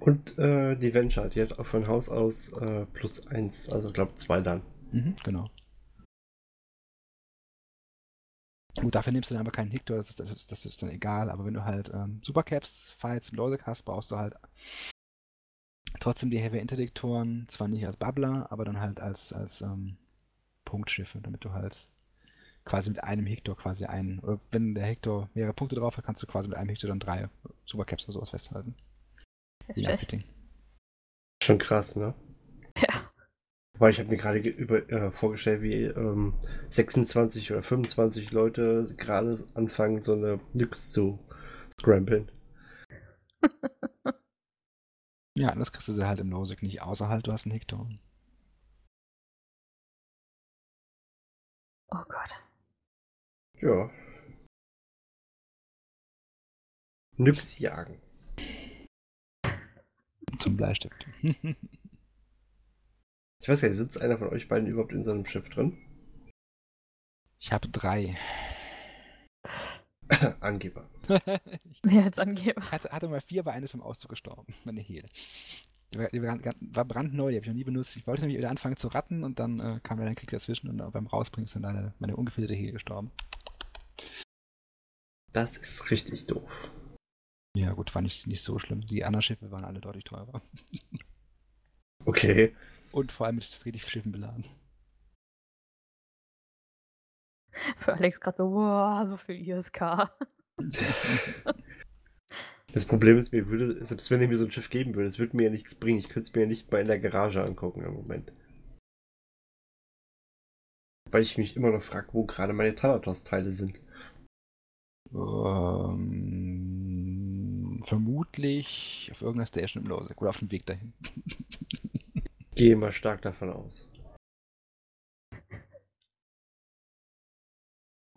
Und äh, die Venture, die hat auch von Haus aus äh, plus 1, also glaube 2 dann. Mhm, genau. Gut, dafür nimmst du dann aber keinen Hector, das ist, das ist, das ist dann egal, aber wenn du halt ähm, Supercaps-Fights im Losec hast, brauchst du halt trotzdem die Heavy Interdiktoren, zwar nicht als Bubbler, aber dann halt als, als ähm, Punktschiffe, damit du halt quasi mit einem Hector quasi einen, oder wenn der Hector mehrere Punkte drauf hat, kannst du quasi mit einem Hector dann drei Supercaps oder sowas festhalten. Heftig. Fitting. Schon krass, ne? Ja. Weil ich habe mir gerade ge- über, äh, vorgestellt, wie ähm, 26 oder 25 Leute gerade anfangen, so eine Nyx zu scramblen. (laughs) Ja, das kriegst du sie halt im Losec nicht, außer halt du hast einen Hector. Oh Gott. Ja. Nyx jagen. Zum Bleistift. (laughs) Ich weiß gar nicht, sitzt einer von euch beiden überhaupt in so einem Schiff drin? ich habe drei. (laughs) Angeber. (laughs) Mehr als Angeber. Hatte, hatte mal vier, bei eines vom Auszug gestorben. Meine Hele. Die war, die war, war brandneu, die habe ich noch nie benutzt. Ich wollte nämlich wieder anfangen zu ratten und dann äh, kam leider ein Krieg dazwischen und beim Rausbringen ist dann leider meine ungefilterte Hele gestorben. Das ist richtig doof. Ja, gut, war nicht, nicht so schlimm. Die anderen Schiffe waren alle deutlich teurer. Okay. Und vor allem mit richtig Schiffen beladen. (laughs) Für Alex gerade so, wow, so viel ISK. (laughs) Das Problem ist, mir würde, selbst wenn ich mir so ein Schiff geben würde, es würde mir ja nichts bringen. Ich könnte es mir ja nicht mal in der Garage angucken im Moment. Weil ich mich immer noch frage, wo gerade meine Thanatos-Teile sind. Ähm, vermutlich auf irgendeiner Station im Losec oder auf dem Weg dahin. (laughs) Gehe mal stark davon aus.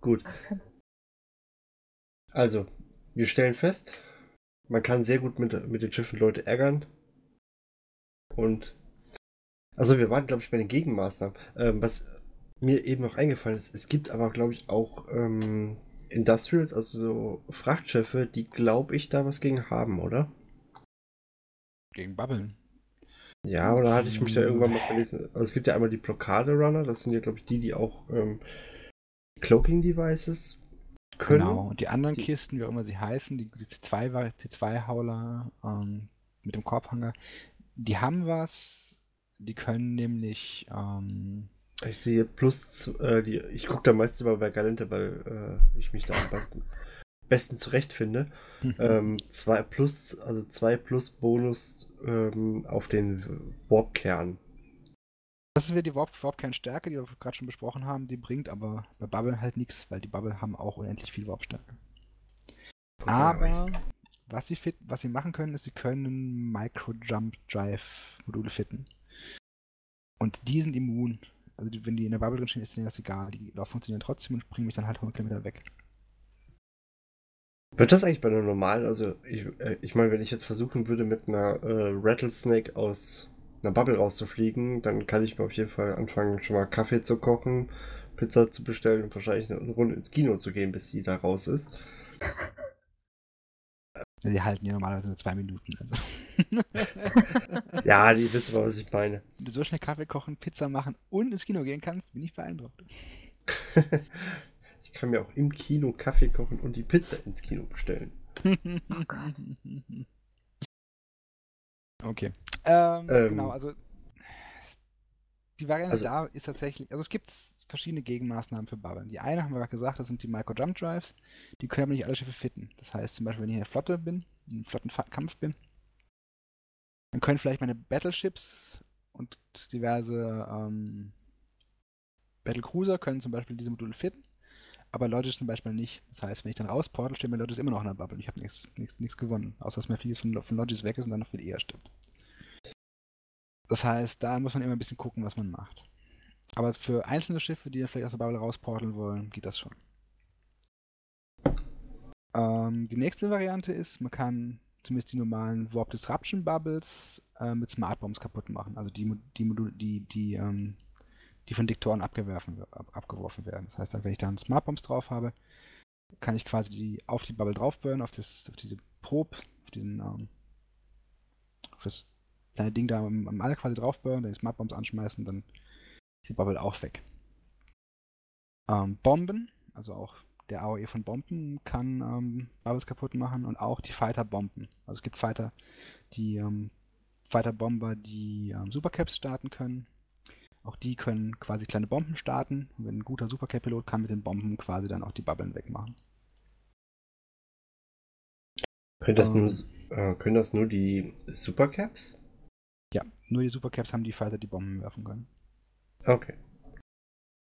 Gut. Also, wir stellen fest, man kann sehr gut mit, mit den Schiffen Leute ärgern. Und. Also, wir waren, glaube ich, bei den Gegenmaßnahmen. Ähm, was mir eben noch eingefallen ist, es gibt aber, glaube ich, auch ähm, Industrials, also so Frachtschiffe, die, glaube ich, da was gegen haben, oder? Gegen Babbeln. Ja, oder hatte ich mich da irgendwann mal verlesen? Also es gibt ja einmal die Blockade-Runner, das sind ja, glaube ich, die, die auch ähm, Cloaking-Devices können. Genau. Und die anderen Die- Kisten, wie auch immer sie heißen, die, die C2, C2-Hauler ähm, mit dem Korbhanger, die haben was. Die können nämlich, ähm, Ich sehe plus, äh, die, ich gucke da meistens immer bei Galente, weil äh, ich mich da am besten, besten zurechtfinde. Ähm, zwei plus, also zwei plus Bonus ähm, auf den Warp-Kern. das ist wieder die Warp, Warp-Kernstärke, die wir gerade schon besprochen haben. Die bringt aber bei Bubble halt nichts, weil die Bubble haben auch unendlich viel Warp-Stärke. Aber was sie, fit, was sie machen können, ist, sie können Micro-Jump-Drive-Module fitten. Und die sind immun. Also die, wenn die in der Bubble drin stehen, ist denen das egal. Die laufen funktionieren trotzdem und bringen mich dann halt 100 Kilometer weg. Wird das eigentlich bei einer normalen, also ich, äh, ich meine, wenn ich jetzt versuchen würde, mit einer äh, Rattlesnake aus einer Bubble rauszufliegen, dann kann ich mir auf jeden Fall anfangen, schon mal Kaffee zu kochen, Pizza zu bestellen und wahrscheinlich eine Runde ins Kino zu gehen, bis sie da raus ist. (laughs) Die halten ja normalerweise nur zwei Minuten. Also. (laughs) Ja, die wissen aber, was ich meine. Wenn du so schnell Kaffee kochen, Pizza machen und ins Kino gehen kannst, bin ich beeindruckt. (laughs) ich kann mir auch im Kino Kaffee kochen und die Pizza ins Kino bestellen. Oh Gott. Okay. Ähm, Ähm, genau, also die Variante also- da ist tatsächlich, also es gibt verschiedene Gegenmaßnahmen für Bubble. Die eine haben wir gerade gesagt, das sind die Micro-Jump-Drives. Die können aber nicht alle Schiffe fitten. Das heißt zum Beispiel, wenn ich in der Flotte bin, in einem Flottenkampf bin, Dann können vielleicht meine Battleships und diverse ähm, Battlecruiser können zum Beispiel diese Module fitten, aber Lotus zum Beispiel nicht. Das heißt, wenn ich dann rausportal, steht mein Lotus immer noch in der Bubble. Ich habe nichts gewonnen, außer dass mein Vieles von, von Logis weg ist und dann noch viel eher stirbt. Das heißt, da muss man immer ein bisschen gucken, was man macht. Aber für einzelne Schiffe, die dann vielleicht aus der Bubble rausporteln wollen, geht das schon. Ähm, die nächste Variante ist, man kann zumindest die normalen Warp Disruption Bubbles äh, mit Smart Bombs kaputt machen. Also die, die, die, die, ähm, die von Diktoren abgeworfen, ab, abgeworfen werden. Das heißt, wenn ich da einen Smart Bombs drauf habe, kann ich quasi die, auf die Bubble draufburnen, auf, das, auf diese Probe, auf diesen, ähm, auf das kleine Ding da am, am All quasi draufburnen, dann die Smart Bombs anschmeißen, dann ist die Bubble auch weg. Ähm, Bomben, also auch der AOE von Bomben kann ähm, Bubbles kaputt machen und auch die Fighter-Bomben. Also es gibt Fighter, die ähm, Fighter-Bomber, die ähm, Supercaps starten können. Auch die können quasi kleine Bomben starten. Und wenn ein guter Supercap-Pilot kann mit den Bomben quasi dann auch die Bubbeln wegmachen. Können das, nur, ähm. äh, können das nur die Supercaps? Ja, nur die Supercaps haben die Fighter, die Bomben werfen können. Okay.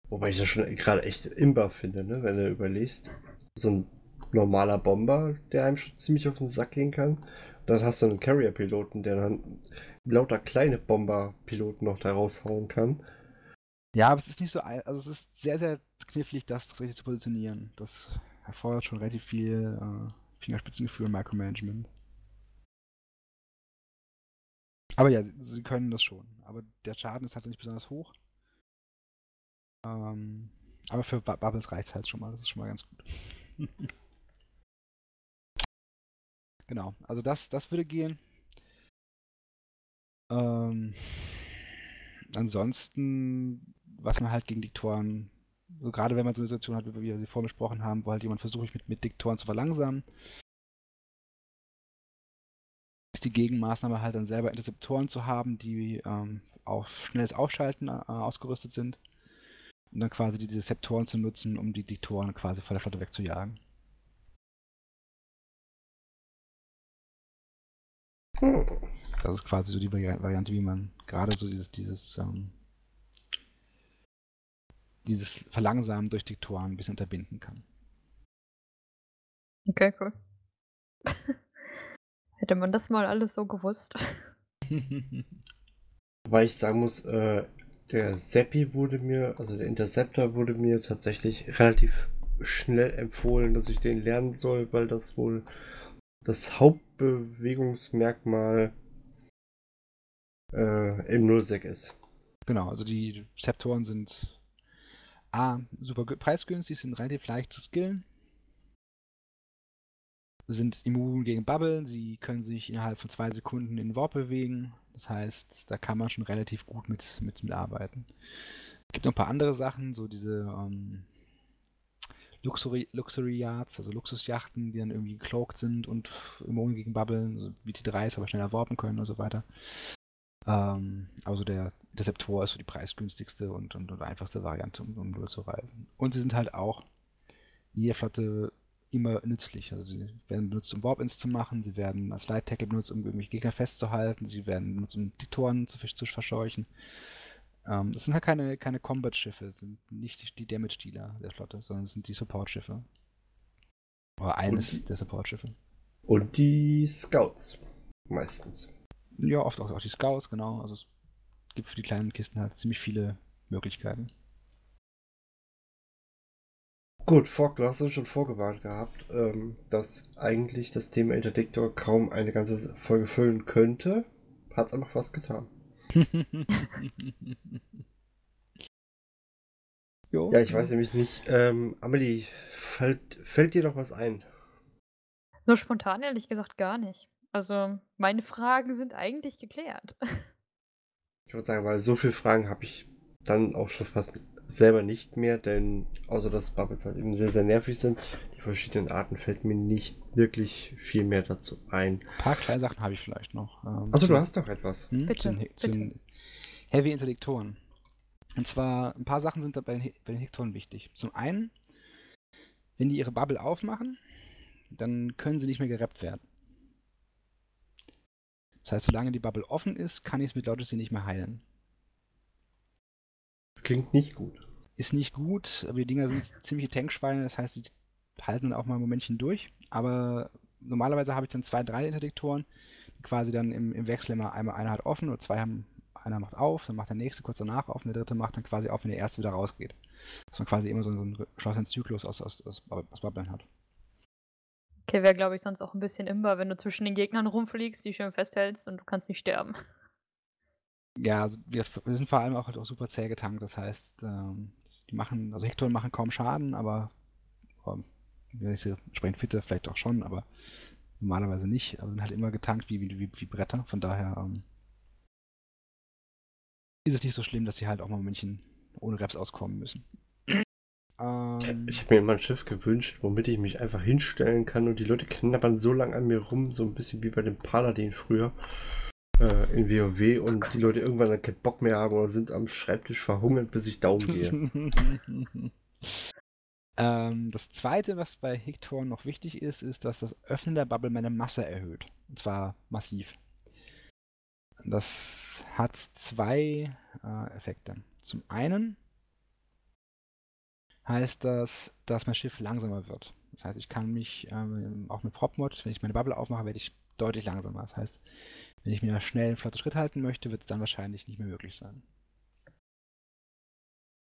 Wobei ich das schon gerade echt imbar finde, ne? wenn du überlegst. So ein normaler Bomber, der einem schon ziemlich auf den Sack gehen kann. dann hast du einen Carrier-Piloten, der dann lauter kleine Bomber-Piloten noch da raushauen kann. Ja, aber es ist nicht so, also es ist sehr, sehr knifflig, das richtig zu positionieren. Das erfordert schon relativ viel äh, Fingerspitzengefühl und Micromanagement. Aber ja, sie, sie, können das schon. Aber der Schaden ist halt nicht besonders hoch. Ähm, aber für Bubbles reicht es halt schon mal. Das ist schon mal ganz gut. (laughs) genau, also das, das würde gehen. Ähm, ansonsten, was man halt gegen Diktoren, so gerade wenn man so eine Situation hat, wie wir sie vorhin besprochen haben, wo halt jemand versucht, mit, mit Diktoren zu verlangsamen, ist die Gegenmaßnahme halt dann selber Interceptoren zu haben, die ähm, auf schnelles Aufschalten äh, ausgerüstet sind und dann quasi diese Septoren zu nutzen, um die Diktoren quasi von der Flotte wegzujagen. Das ist quasi so die Variante, wie man gerade so dieses, dieses, ähm, dieses Verlangsamen durch Diktoren ein bisschen unterbinden kann. Okay, cool. (laughs) Hätte man das mal alles so gewusst. (laughs) Weil ich sagen muss, äh, der Seppi wurde mir, also der Interceptor wurde mir tatsächlich relativ schnell empfohlen, dass ich den lernen soll, weil das wohl das Hauptbewegungsmerkmal äh, im Nullsec ist. Genau, also die Septoren sind A, super preisgünstig, sind relativ leicht zu skillen, sind immun gegen Bubble, sie können sich innerhalb von zwei Sekunden in Warp bewegen. Das heißt, da kann man schon relativ gut mit, mit, mit arbeiten. Es gibt noch ein paar andere Sachen, so diese ähm, Luxury, Luxury Yards, also Luxusjachten, die dann irgendwie gecloakt sind und immun gegen Bubble, also wie die 3 aber schneller warpen können und so weiter. Ähm, also der Interceptor ist so die preisgünstigste und, und, und einfachste Variante, um, um zu reisen. Und sie sind halt auch in jeder Flotte immer nützlich. Also sie werden benutzt, um Warp-Ins zu machen, sie werden als Light Tackle benutzt, um irgendwelche Gegner festzuhalten, sie werden benutzt, um Diktoren zu, zu verscheuchen. Ähm, das sind halt keine, keine Combat-Schiffe, sind nicht die, die Damage-Dealer der Flotte, sondern es sind die Support-Schiffe. Oder eines der Support-Schiffe. Und die Scouts meistens. Ja, oft auch, auch die Scouts, genau. Also es gibt für die kleinen Kisten halt ziemlich viele Möglichkeiten. Gut, Fogg, du hast uns schon vorgewarnt gehabt, ähm, dass eigentlich das Thema Interdiktor kaum eine ganze Folge füllen könnte. Hat's einfach fast getan. (laughs) jo, ja, ich weiß nämlich nicht. Ähm, Amelie, fällt, fällt dir noch was ein? So spontan ehrlich gesagt gar nicht. Also, meine Fragen sind eigentlich geklärt. (laughs) Ich würde sagen, weil so viele Fragen habe ich dann auch schon fast selber nicht mehr, denn außer dass Bubbles halt eben sehr, sehr nervig sind, die verschiedenen Arten fällt mir nicht wirklich viel mehr dazu ein. Ein paar kleine Sachen habe ich vielleicht noch. Ähm, also du hast noch etwas. Hm? Bitte, zu, zu den Heavy Intellektoren. Und zwar, ein paar Sachen sind da bei den, bei den Hektoren wichtig. Zum einen, wenn die ihre Bubble aufmachen, dann können sie nicht mehr gerappt werden. Das heißt, solange die Bubble offen ist, kann ich es mit Lotusy nicht mehr heilen. Das klingt nicht gut. Ist nicht gut, aber die Dinger sind ziemliche Tankschweine, das heißt, die halten dann auch mal ein Momentchen durch. Aber normalerweise habe ich dann zwei, drei Interdiktoren, die quasi dann im, im Wechsel immer einmal einer hat offen oder zwei haben, einer macht auf, dann macht der nächste kurz danach auf und der dritte macht dann quasi auf, wenn der erste wieder rausgeht. Dass man quasi immer so einen geschlossenen Zyklus aus, aus, aus, aus Bubblen hat. Okay, wäre glaube ich sonst auch ein bisschen imbar, wenn du zwischen den Gegnern rumfliegst, die schön festhältst und du kannst nicht sterben. Ja, also wir, sind vor allem auch halt auch super zäh getankt, das heißt, ähm, die machen, also Hektoren machen kaum Schaden, aber ähm, entsprechend fitte vielleicht auch schon, aber normalerweise nicht. Aber sind halt immer getankt wie, wie, wie Bretter. Von daher ähm, ist es nicht so schlimm, dass sie halt auch mal ein Männchen ohne Reps auskommen müssen. Ähm, ich habe mir immer ein Schiff gewünscht, womit ich mich einfach hinstellen kann und die Leute knabbern so lange an mir rum, so ein bisschen wie bei dem Paladin früher äh, in WoW und oh die Leute irgendwann dann keinen Bock mehr haben oder sind am Schreibtisch verhungert, bis ich down gehe. (laughs) Ähm, das zweite, was bei Hiktor noch wichtig ist, ist, dass das Öffnen der Bubble meine Masse erhöht. Und zwar massiv. Das hat zwei äh, Effekte. Zum einen heißt das, dass mein Schiff langsamer wird. Das heißt, ich kann mich ähm, auch mit PropMod, wenn ich meine Bubble aufmache, werde ich deutlich langsamer. Das heißt, wenn ich mir schnell einen flotten Schritt halten möchte, wird es dann wahrscheinlich nicht mehr möglich sein.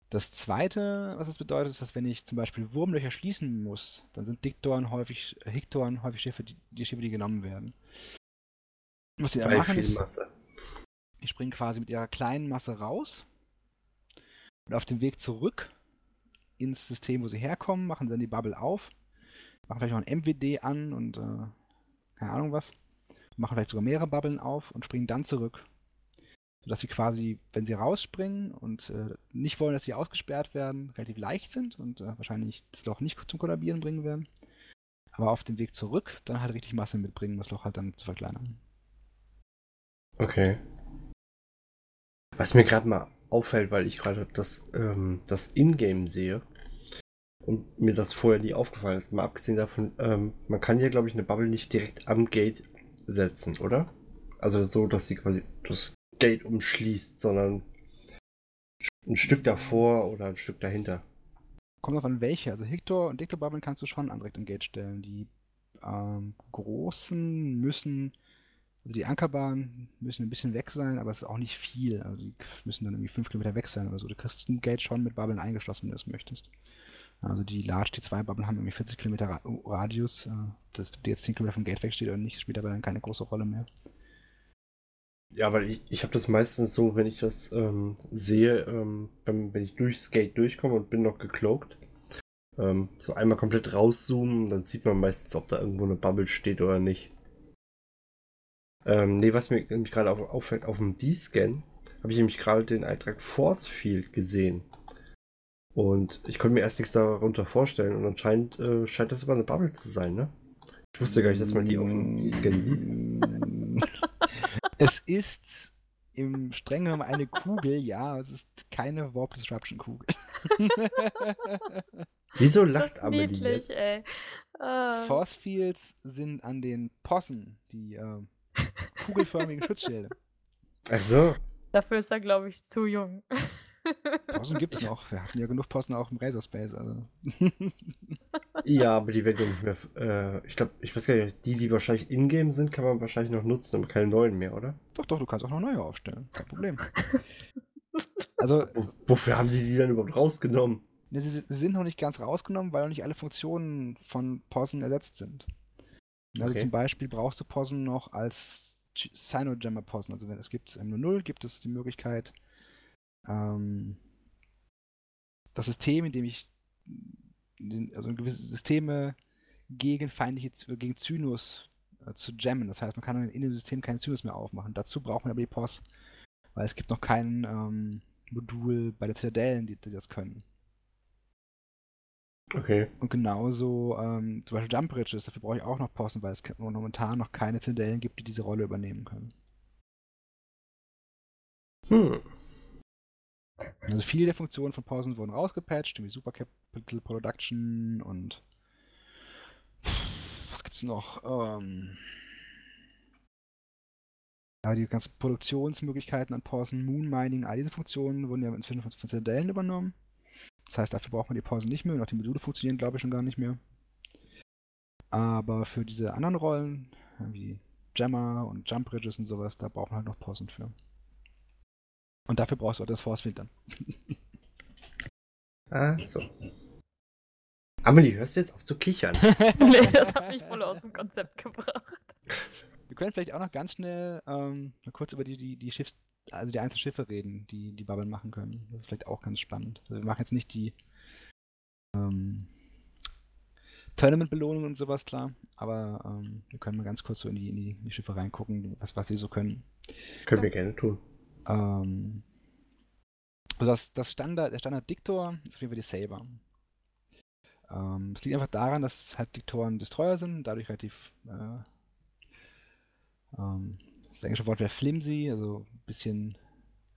Das zweite, was es bedeutet, ist, dass wenn ich zum Beispiel Wurmlöcher schließen muss, dann sind Diktoren häufig, Hiktoren häufig Schiffe, die, die Schiffe, die genommen werden. Was sie da machen ist, die springen quasi mit ihrer kleinen Masse raus und auf dem Weg zurück ins System, wo sie herkommen, machen sie dann die Bubble auf, machen vielleicht noch ein MWD an und äh, keine Ahnung was, machen vielleicht sogar mehrere Bubbeln auf und springen dann zurück sodass sie quasi, wenn sie rausspringen und äh, nicht wollen, dass sie ausgesperrt werden, relativ leicht sind und äh, wahrscheinlich das Loch nicht zum Kollabieren bringen werden. Aber auf dem Weg zurück dann halt richtig Masse mitbringen, das Loch halt dann zu verkleinern. Okay. Was mir gerade mal auffällt, weil ich gerade das, ähm, das Ingame sehe und mir das vorher nie aufgefallen ist, mal abgesehen davon, ähm, man kann hier, glaube ich, eine Bubble nicht direkt am Gate setzen, oder? Also so, dass sie quasi das Gate umschließt, sondern ein Stück davor oder ein Stück dahinter. Kommt auf an welche. Also Hector und Dictor Bubble kannst du schon direkt im Gate stellen. Die ähm, großen müssen, also die Ankerbahnen müssen ein bisschen weg sein, aber es ist auch nicht viel. Also die müssen dann irgendwie 5 Kilometer weg sein oder so. Du kriegst ein Gate schon mit Bubblen eingeschlossen, wenn du es möchtest. Also die Large T2 Bubble haben irgendwie 40 Kilometer Radius. Äh, dass die jetzt 10 Kilometer vom Gate wegsteht oder nicht, spielt aber dann keine große Rolle mehr. Ja, weil ich, ich habe das meistens so, wenn ich das ähm, sehe, ähm, wenn, wenn ich durchs Gate durchkomme und bin noch gecloakt, ähm, so einmal komplett rauszoomen, dann sieht man meistens, ob da irgendwo eine Bubble steht oder nicht. Ähm, nee, was mir nämlich gerade auf, auffällt, auf dem D-Scan habe ich nämlich gerade den Eintrag Force Field gesehen. Und ich konnte mir erst nichts darunter vorstellen und anscheinend äh, scheint das aber eine Bubble zu sein, ne? Ich wusste gar nicht, dass man die auf dem D-Scan sieht. (laughs) es ist im streng genommen eine Kugel, ja, es ist keine Warp Disruption Kugel. (laughs) Wieso lacht Amelie niedlich, jetzt? Ey. Uh. Force Fields sind an den Possen, die äh, kugelförmigen Schutzschilde. Ach so. Dafür ist er, glaube ich, zu jung. (laughs) Possen gibt es noch. Wir hatten ja genug Possen auch im Razor Space. Also. (laughs) ja, aber die werden ja nicht mehr. Äh, ich glaube, ich weiß gar nicht, die, die wahrscheinlich ingame sind, kann man wahrscheinlich noch nutzen, aber keine neuen mehr, oder? Doch, doch, du kannst auch noch neue aufstellen. Kein Problem. (laughs) also. Wofür haben sie die dann überhaupt rausgenommen? Ne, sie, sie, sind noch nicht ganz rausgenommen, weil noch nicht alle Funktionen von Posen ersetzt sind. Also okay. zum Beispiel brauchst du Posen noch als Sinojammer Posen. Also wenn es gibt im 0 gibt es die Möglichkeit, ähm, das System, in dem ich also gewisse Systeme gegen feindliche, gegen Zynos äh, zu jammen. Das heißt, man kann in dem System keine Zynos mehr aufmachen. Dazu braucht man aber die POS, weil es gibt noch kein ähm, Modul bei der Zitadellen, die, die, das können. Okay. Und genauso ähm, zum Beispiel Jump Bridges, dafür brauche ich auch noch Posten, weil es momentan noch keine Zitadellen gibt, die diese Rolle übernehmen können. Hm. Also viele der Funktionen von Pausen wurden rausgepatcht, wie Super Capital Production und was gibt's noch? Ähm, Ja, die ganzen Produktionsmöglichkeiten an Pausen, Moon Mining, all diese Funktionen wurden ja inzwischen von, Citadellen übernommen. Das heißt, dafür braucht man die Pausen nicht mehr und auch die Module funktionieren, glaube ich, schon gar nicht mehr. Aber für diese anderen Rollen, wie Jammer und Jump Bridges und sowas, da braucht man halt noch Pausen für. Und dafür brauchst du auch das Force Field dann. (laughs) Ah, so. Amelie, hörst du jetzt auf zu kichern? (laughs) nee, das hat mich voll aus dem Konzept gebracht. Wir können vielleicht auch noch ganz schnell ähm, kurz über die, die, die Schiffs, also die einzelnen Schiffe reden, die die Bubble machen können. Das ist vielleicht auch ganz spannend. Also wir machen jetzt nicht die ähm, Tournament-Belohnungen und sowas, klar, aber ähm, wir können mal ganz kurz so in die, in die, in die Schiffe reingucken, was, was sie so können. Können wir gerne tun. Ähm, also das, das Standard, der Standard-Diktor ist auf jeden Fall die Saber. Ähm, es liegt einfach daran, dass halt Diktoren Destroyer sind, dadurch relativ äh, ähm, das englische Wort wäre flimsy, also ein bisschen,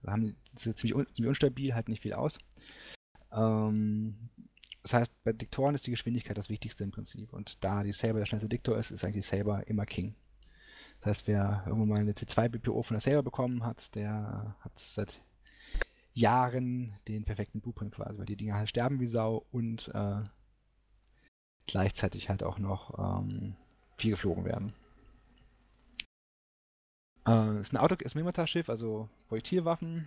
haben, sind ziemlich, un, ziemlich unstabil, halten nicht viel aus. Ähm, das heißt, bei Diktoren ist die Geschwindigkeit das Wichtigste im Prinzip. Und da die Saber der schnellste Diktor ist, ist eigentlich Saber immer King. Das heißt, wer irgendwann mal eine T2 BPO von der Saber bekommen hat, der hat seit Jahren den perfekten Blueprint quasi, weil die Dinger halt sterben wie Sau und äh, gleichzeitig halt auch noch ähm, viel geflogen werden. Äh, ist ein Auto, ist ein Mimata-Schiff, also Projektilwaffen,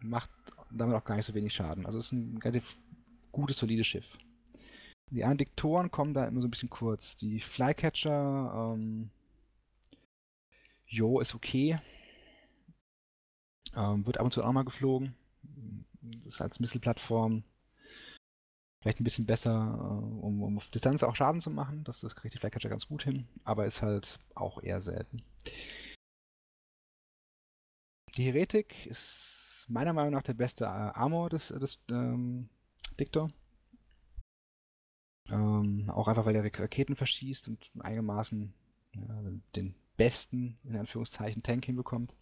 macht damit auch gar nicht so wenig Schaden. Also ist ein relativ gutes, solides Schiff. Die anderen kommen da immer so ein bisschen kurz. Die Flycatcher, ähm, jo, ist okay. Ähm, wird ab und zu auch mal geflogen. Das ist als Missile-Plattform vielleicht ein bisschen besser, äh, um, um, auf Distanz auch Schaden zu machen. Das, das kriegt die Flycatcher ganz gut hin, aber ist halt auch eher selten. Die Heretik ist meiner Meinung nach der beste Armor des, des ähm, Diktor. Ähm, auch einfach, weil er Raketen verschießt und einigermaßen ja, den besten, in Anführungszeichen, Tank hinbekommt.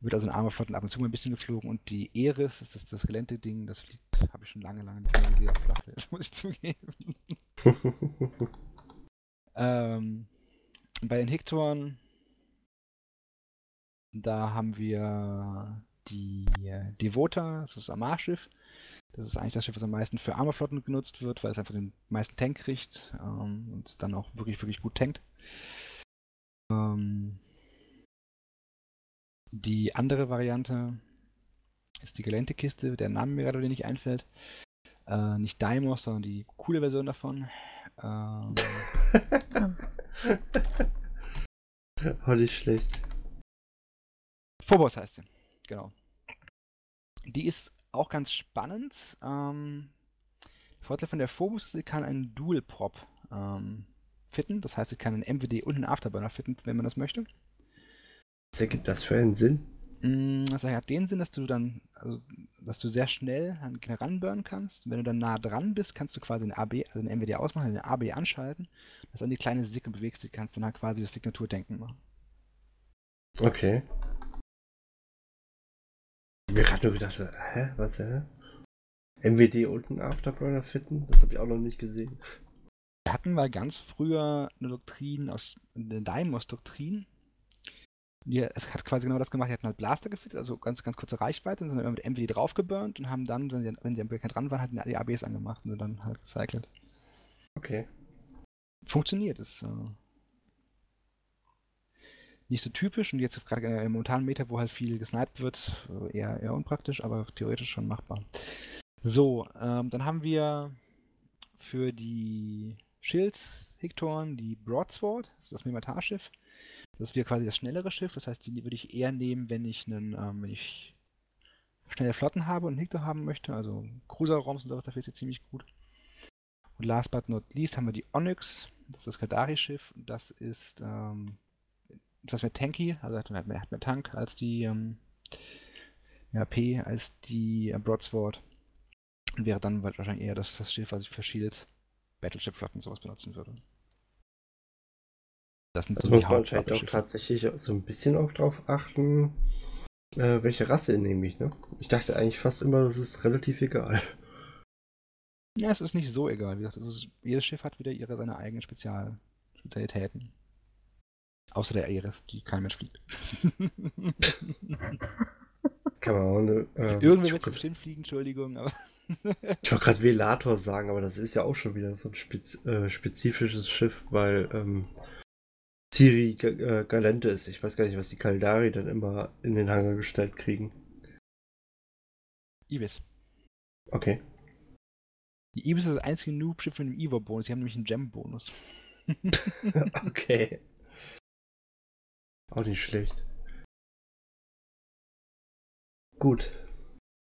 Wird also in Armorflotten ab und zu mal ein bisschen geflogen und die Eris, das ist das Gelände-Ding, das fliegt, habe ich schon lange, lange nicht mehr gesehen auf Flachwelt, das muss ich zugeben. (laughs) ähm, bei den Hektoren, da haben wir die Devota, das ist das Amar-Schiff. Das ist eigentlich das Schiff, was am meisten für Armorflotten genutzt wird, weil es einfach den meisten Tank kriegt ähm, und dann auch wirklich, wirklich gut tankt. Ähm, die andere Variante ist die Geläntekiste, der Name mir gerade nicht einfällt. Äh, nicht Daimos, sondern die coole Version davon. Ähm, (laughs) oh, nicht schlecht. Phobos heißt sie, genau. Die ist auch ganz spannend. Ähm, der Vorteil von der Phobos ist, sie kann einen Dual-Prop ähm, fitten. Das heißt, sie kann einen MWD und einen Afterburner fitten, wenn man das möchte. Was ergibt das für einen Sinn? Mm, Das hat den Sinn, dass du dann, also, dass du sehr schnell ranburnen kannst. Wenn du dann nah dran bist, kannst du quasi eine AB, also eine MWD ausmachen, eine AB anschalten, dass dann die kleine Sicke bewegst, die kannst dann halt quasi das Signaturdenken machen. Okay. Ich hab mir gerade nur gedacht, hä, was, hä? MWD und ein Afterburner fitten? Das habe ich auch noch nicht gesehen. Wir hatten mal ganz früher eine Doktrin aus, eine Daimos-Doktrin. Es hat quasi genau das gemacht, die hatten halt Blaster gefittet, also ganz, ganz kurze Reichweite, und sind dann immer mit MWD draufgeburnt und haben dann, wenn sie, wenn sie am Breaker dran waren, halt die ABs angemacht und sind dann halt gecycelt. Okay. Funktioniert, ist äh, nicht so typisch und jetzt gerade im momentanen Meta, wo halt viel gesniped wird, äh, eher, eher unpraktisch, aber theoretisch schon machbar. So, ähm, dann haben wir für die Schildhektoren die Broadsword, das ist das Mimatarschiff. Das wäre quasi das schnellere Schiff, das heißt, die würde ich eher nehmen, wenn ich einen, ähm, wenn ich schnelle Flotten habe und einen Hektor haben möchte, also Cruiser-Raums und sowas, dafür ist sie ziemlich gut. Und last but not least haben wir die Onyx, das ist das Kadari-Schiff, das ist ähm, etwas mehr tanky, also hat mehr, hat mehr Tank als die ähm, ja, P als die äh, Broadsword. Und wäre dann wahrscheinlich eher das, das Schiff, was ich für Shields, Battleship-Flotten sowas benutzen würde. Das sind Das so muss man anscheinend auch tatsächlich so ein bisschen auch drauf achten, äh, welche Rasse nehme ich, ne? Ich dachte eigentlich fast immer, das ist relativ egal. Ja, es ist nicht so egal. Wie gesagt, es ist, jedes Schiff hat wieder ihre seine eigenen Spezial, Spezialitäten. Außer der Ares, die kein Mensch fliegt. Kann man auch eine. Ähm, Irgendwer ich wird wollte bestimmt fliegen, Entschuldigung, aber. (laughs) gerade Velator sagen, aber das ist ja auch schon wieder so ein spez äh, spezifisches Schiff, weil ähm, Ciri Ga äh, Galente ist. Ich weiß gar nicht, was die Kaldari dann immer in den Hangar gestellt kriegen. Ibis. Okay. Die Ibis ist das einzige Noob-Schiff mit einem Evo-Bonus. Die haben nämlich einen Gem-Bonus. (laughs) okay. Auch nicht schlecht. Gut.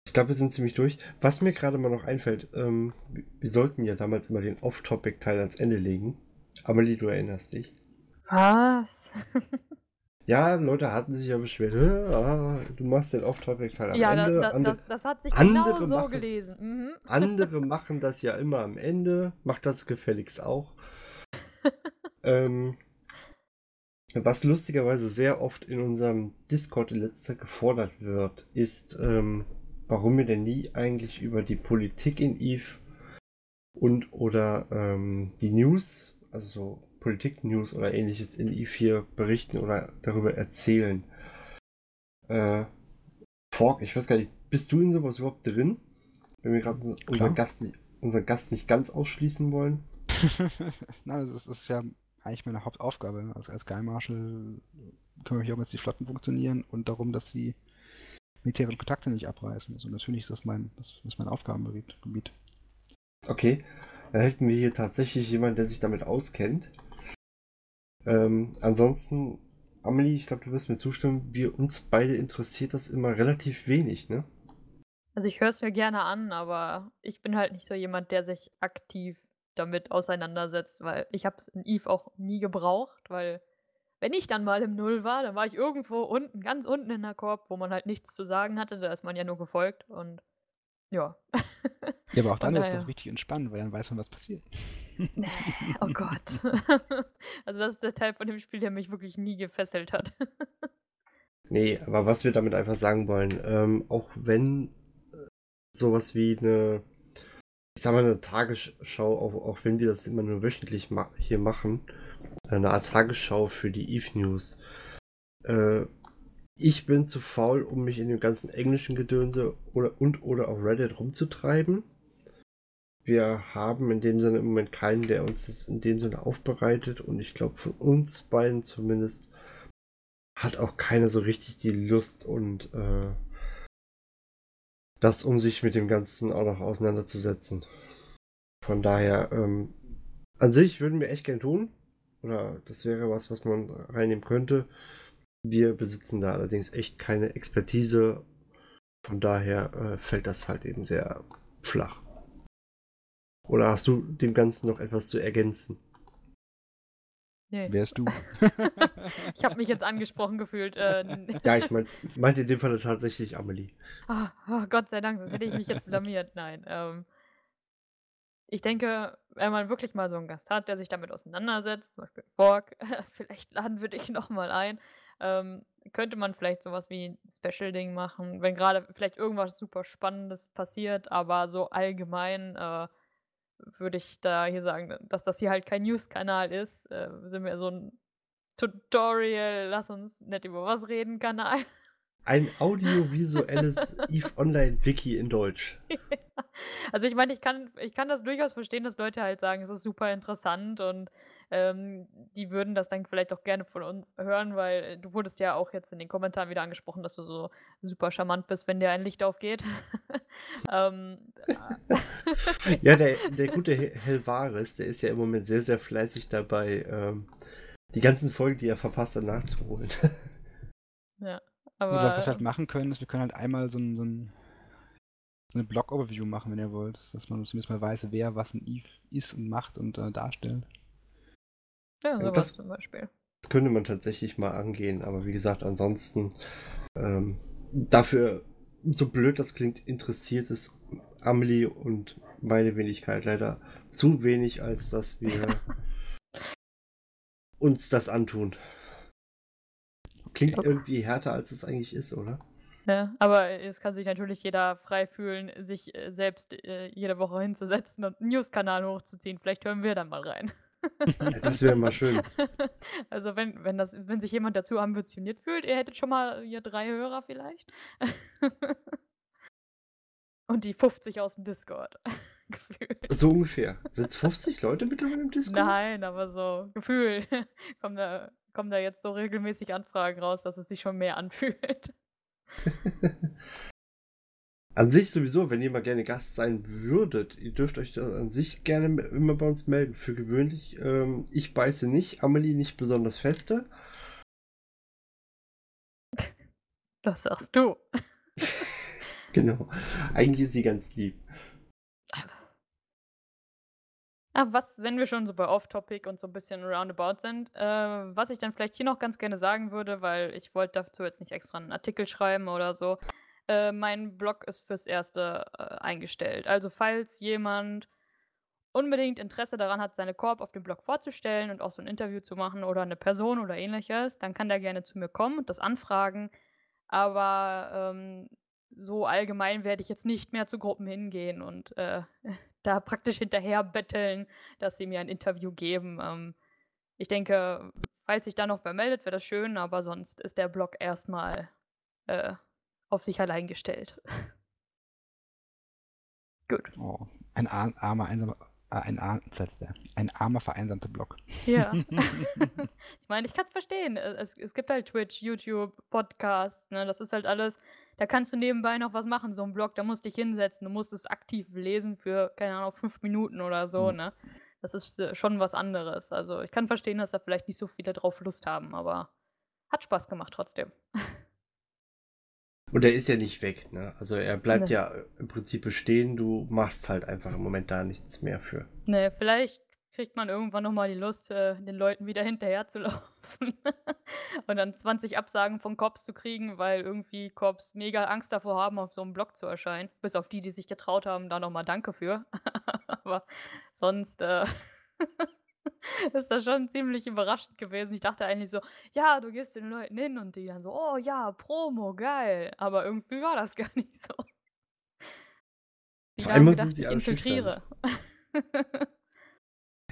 Ich glaube, wir sind ziemlich durch. Was mir gerade mal noch einfällt, ähm, wir sollten ja damals immer den Off-Topic-Teil ans Ende legen. Amelie, du erinnerst dich. Was? (laughs) Ja, Leute hatten sich ja beschwert, "Hä, ah, du machst den Off-Topic-Teil am ja, Ende. da, Ande- das, das hat sich andere genau so machen- gelesen. Mhm. (laughs) Andere machen das ja immer am Ende. Macht das gefälligst auch. (laughs) ähm, was lustigerweise sehr oft in unserem Discord in letzter Zeit gefordert wird, ist, ähm, warum wir denn nie eigentlich über die Politik in Eve und oder ähm, die News, also so Politik-News oder ähnliches in Eve hier berichten oder darüber erzählen. Äh, Fork, ich weiß gar nicht, bist du in sowas überhaupt drin? Wenn wir gerade unseren. Gast, nicht- unseren Gast nicht ganz ausschließen wollen. (laughs) Nein, das ist ja eigentlich meine Hauptaufgabe. Also als Sky Marshal kümmere ich mich auch, dass die Flotten funktionieren und darum, dass die militären Kontakte nicht abreißen. Also natürlich ist das mein, das ist mein Aufgabengebiet. Gebiet. Okay, dann hätten wir hier tatsächlich jemanden, der sich damit auskennt. Ähm, ansonsten, Amelie, ich glaube, du wirst mir zustimmen, wir uns beide interessiert das immer relativ wenig, ne? Also ich höre es mir gerne an, aber ich bin halt nicht so jemand, der sich aktiv damit auseinandersetzt, weil ich habe es in Eve auch nie gebraucht, weil wenn ich dann mal im Null war, dann war ich irgendwo unten, ganz unten in der Korb, wo man halt nichts zu sagen hatte, da ist man ja nur gefolgt und ja. (laughs) Ja, aber auch dann ist es doch wichtig und spannend, weil dann weiß man, was passiert. Nee, (laughs) oh Gott. (laughs) also das ist der Teil von dem Spiel, der mich wirklich nie gefesselt hat. Nee, aber was wir damit einfach sagen wollen, ähm, auch wenn äh, sowas wie eine, ich sag mal, eine Tagesschau, auch, auch wenn wir das immer nur wöchentlich ma hier machen, eine Art Tagesschau für die Eve News. Äh, ich bin zu faul, um mich in dem ganzen englischen Gedönse oder und oder auf Reddit rumzutreiben. Wir haben in dem Sinne im Moment keinen, der uns das in dem Sinne aufbereitet und ich glaube von uns beiden zumindest hat auch keiner so richtig die Lust und äh, das, um sich mit dem Ganzen auch noch auseinanderzusetzen. Von daher, ähm, an sich würden wir echt gern tun. Oder das wäre was, was man reinnehmen könnte. Wir besitzen da allerdings echt keine Expertise. Von daher äh, fällt das halt eben sehr flach. Oder hast du dem Ganzen noch etwas zu ergänzen? Nee. Wärst du? (laughs) ich habe mich jetzt angesprochen gefühlt. Äh, Ja, ich mein, meinte in dem Fall tatsächlich Amelie. Ah, oh, Gott sei Dank, sonst hätte ich mich jetzt blamiert. Nein. Ähm, ich denke, wenn man wirklich mal so einen Gast hat, der sich damit auseinandersetzt, zum Beispiel Borg, (laughs) vielleicht laden wir dich nochmal ein, ähm, könnte man vielleicht sowas wie ein Special-Ding machen, wenn gerade vielleicht irgendwas super Spannendes passiert, aber so allgemein äh, würde ich da hier sagen, dass das hier halt kein News-Kanal ist, äh, sind wir so ein Tutorial, lass uns nicht über was reden, Kanal. (laughs) Ein audiovisuelles EVE Online Wiki in Deutsch. (laughs) Also ich meine, ich kann, ich kann das durchaus verstehen, dass Leute halt sagen, es ist super interessant und ähm, die würden das dann vielleicht auch gerne von uns hören, weil äh, du wurdest ja auch jetzt in den Kommentaren wieder angesprochen, dass du so super charmant bist, wenn dir ein Licht aufgeht. (laughs) ähm, äh, Ja, (laughs) der, der gute Hel- Helvaris, der ist ja im Moment sehr, sehr fleißig dabei, ähm, die ganzen Folgen, die er verpasst hat, nachzuholen. (laughs) ja, aber was, was wir halt machen können, ist, wir können halt einmal so ein, so ein eine Blog-Overview machen, wenn ihr wollt. Dass man zumindest mal weiß, wer was in Eve ist und macht und äh, darstellt. Ja, sowas das- zum Beispiel. Das könnte man tatsächlich mal angehen, aber wie gesagt, ansonsten ähm, dafür, so blöd das klingt, interessiert es Amelie und meine Wenigkeit leider zu wenig, als dass wir (laughs) uns das antun. Klingt irgendwie härter, als es eigentlich ist, oder? Ja, aber es kann sich natürlich jeder frei fühlen, sich äh, selbst äh, jede Woche hinzusetzen und einen News-Kanal hochzuziehen. Vielleicht hören wir dann mal rein. Das wäre mal schön. (laughs) Also wenn, wenn, das, wenn sich jemand dazu ambitioniert fühlt, ihr hättet schon mal hier drei Hörer vielleicht. (laughs) Und die 50 aus dem Discord. (laughs) Gefühl. So ungefähr. Sind es 50 Leute mittlerweile im Discord? Nein, aber so Gefühl. kommen, da, kommen da jetzt so regelmäßig Anfragen raus, dass es sich schon mehr anfühlt. An sich sowieso, wenn ihr mal gerne Gast sein würdet, ihr dürft euch an sich gerne immer bei uns melden. Für gewöhnlich, ähm, ich beiße nicht, Amelie nicht besonders feste. (laughs) Das sagst du. (laughs) genau. Eigentlich ist sie ganz lieb. Ah, was, wenn wir schon so bei Off-Topic und so ein bisschen roundabout sind, äh, was ich dann vielleicht hier noch ganz gerne sagen würde, weil ich wollte dazu jetzt nicht extra einen Artikel schreiben oder so. Äh, mein Blog ist fürs Erste äh, eingestellt. Also falls jemand unbedingt Interesse daran hat, seine Korb auf dem Blog vorzustellen und auch so ein Interview zu machen oder eine Person oder ähnliches, dann kann der gerne zu mir kommen und das anfragen. Aber ähm, so allgemein werde ich jetzt nicht mehr zu Gruppen hingehen und äh, (laughs) da praktisch hinterher betteln, dass sie mir ein Interview geben. Ähm, ich denke, falls sich da noch wer meldet, wäre das schön, aber sonst ist der Blog erstmal äh, auf sich allein gestellt. (laughs) Gut. Oh, ein armer, einsamer, äh, ein, ein, armer, vereinsamter Blog. Ja. (laughs) (laughs) ich meine, ich kann es verstehen. Es, es gibt halt Twitch, YouTube, Podcasts, ne? Das ist halt alles da kannst du nebenbei noch was machen, so ein Blog, da musst du dich hinsetzen, du musst es aktiv lesen für, keine Ahnung, fünf Minuten oder so, mhm. ne? Das ist äh, schon was anderes. Also ich kann verstehen, dass da vielleicht nicht so viele drauf Lust haben, aber hat Spaß gemacht trotzdem. Und er ist ja nicht weg, ne? Also er bleibt ne. ja im Prinzip bestehen, du machst halt einfach im Moment da nichts mehr für. Ne, vielleicht kriegt man irgendwann nochmal die Lust, äh, den Leuten wieder hinterher zu laufen. (laughs) und dann 20 Absagen von Cops zu kriegen, weil irgendwie Cops mega Angst davor haben, auf so einem Blog zu erscheinen. Bis auf die, die sich getraut haben, da nochmal Danke für. (laughs) Aber sonst äh, (laughs) (laughs) ist das schon ziemlich überraschend gewesen. Ich dachte eigentlich so, ja, du gehst den Leuten hin und die dann so, oh ja, Promo, geil. Aber irgendwie war das (laughs) gar nicht so. Die Auf einmal gedacht, sind sie alle ich infiltriere.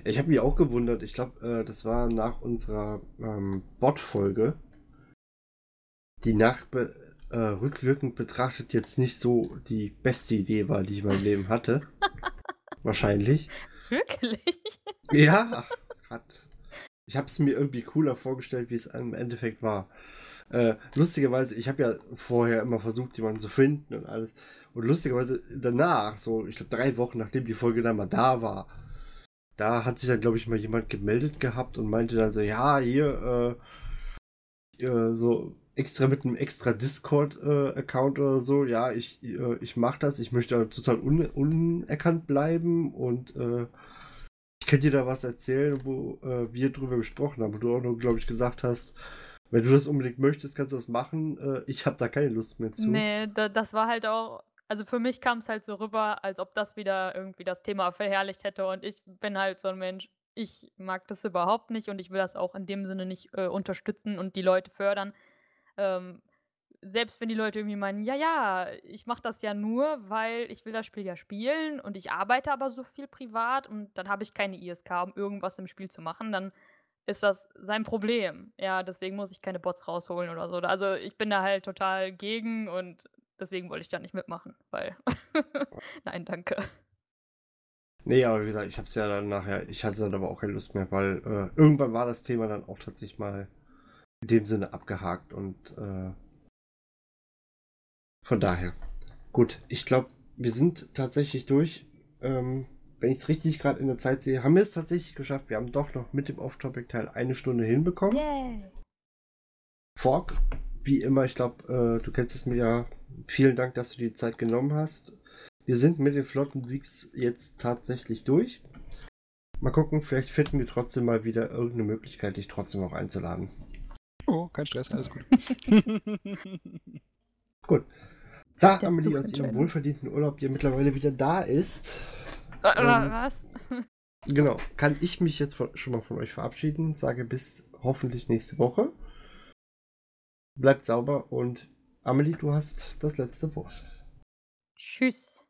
Ich habe mich auch gewundert. Ich glaube, äh, das war nach unserer ähm, Bot-Folge, die nach äh, rückwirkend betrachtet jetzt nicht so die beste Idee war, die ich in meinem Leben hatte. (laughs) Wahrscheinlich. (laughs) Wirklich? Ja, hat. Ich habe es mir irgendwie cooler vorgestellt, wie es im Endeffekt war. Äh, lustigerweise, ich habe ja vorher immer versucht, jemanden zu finden und alles. Und lustigerweise danach, so, ich glaube, drei Wochen nachdem die Folge dann mal da war, da hat sich dann, glaube ich, mal jemand gemeldet gehabt und meinte dann so, ja, hier, äh, äh, so extra mit einem extra Discord-Account äh, oder so, ja, ich, äh, ich mache das, ich möchte total un unerkannt bleiben und äh, ich kann dir da was erzählen, wo äh, wir drüber gesprochen haben, wo du auch noch, glaube ich, gesagt hast, wenn du das unbedingt möchtest, kannst du das machen. Äh, ich habe da keine Lust mehr zu. Nee, da, das war halt auch also für mich kam es halt so rüber, als ob das wieder irgendwie das Thema verherrlicht hätte. Und ich bin halt so ein Mensch, ich mag das überhaupt nicht und ich will das auch in dem Sinne nicht äh, unterstützen und die Leute fördern. Ähm, selbst wenn die Leute irgendwie meinen, ja, ja, ich mache das ja nur, weil ich will das Spiel ja spielen und ich arbeite aber so viel privat und dann habe ich keine ISK, um irgendwas im Spiel zu machen, dann ist das sein Problem. Ja, deswegen muss ich keine Bots rausholen oder so. Also ich bin da halt total gegen und Deswegen wollte ich da nicht mitmachen, weil (laughs) nein, danke. Nee, aber wie gesagt, ich habe es ja dann nachher, ich hatte dann aber auch keine Lust mehr, weil äh, irgendwann war das Thema dann auch tatsächlich mal in dem Sinne abgehakt und äh, von daher. Gut, ich glaube, wir sind tatsächlich durch. Ähm, wenn ich es richtig gerade in der Zeit sehe, haben wir es tatsächlich geschafft. Wir haben doch noch mit dem Off-Topic-Teil eine Stunde hinbekommen. Yay. Fork, wie immer, ich glaube, äh, du kennst es mir ja. Vielen Dank, dass du die Zeit genommen hast. Wir sind mit den flotten Weeks jetzt tatsächlich durch. Mal gucken, vielleicht finden wir trotzdem mal wieder irgendeine Möglichkeit, dich trotzdem noch einzuladen. Oh, kein Stress, alles gut. (laughs) gut. Da Amelie aus ihrem wohlverdienten Urlaub hier mittlerweile wieder da ist. Ähm, was? (laughs) Genau, kann ich mich jetzt von, schon mal von euch verabschieden. Sage bis hoffentlich nächste Woche. Bleibt sauber und Amelie, du hast das letzte Wort. Tschüss.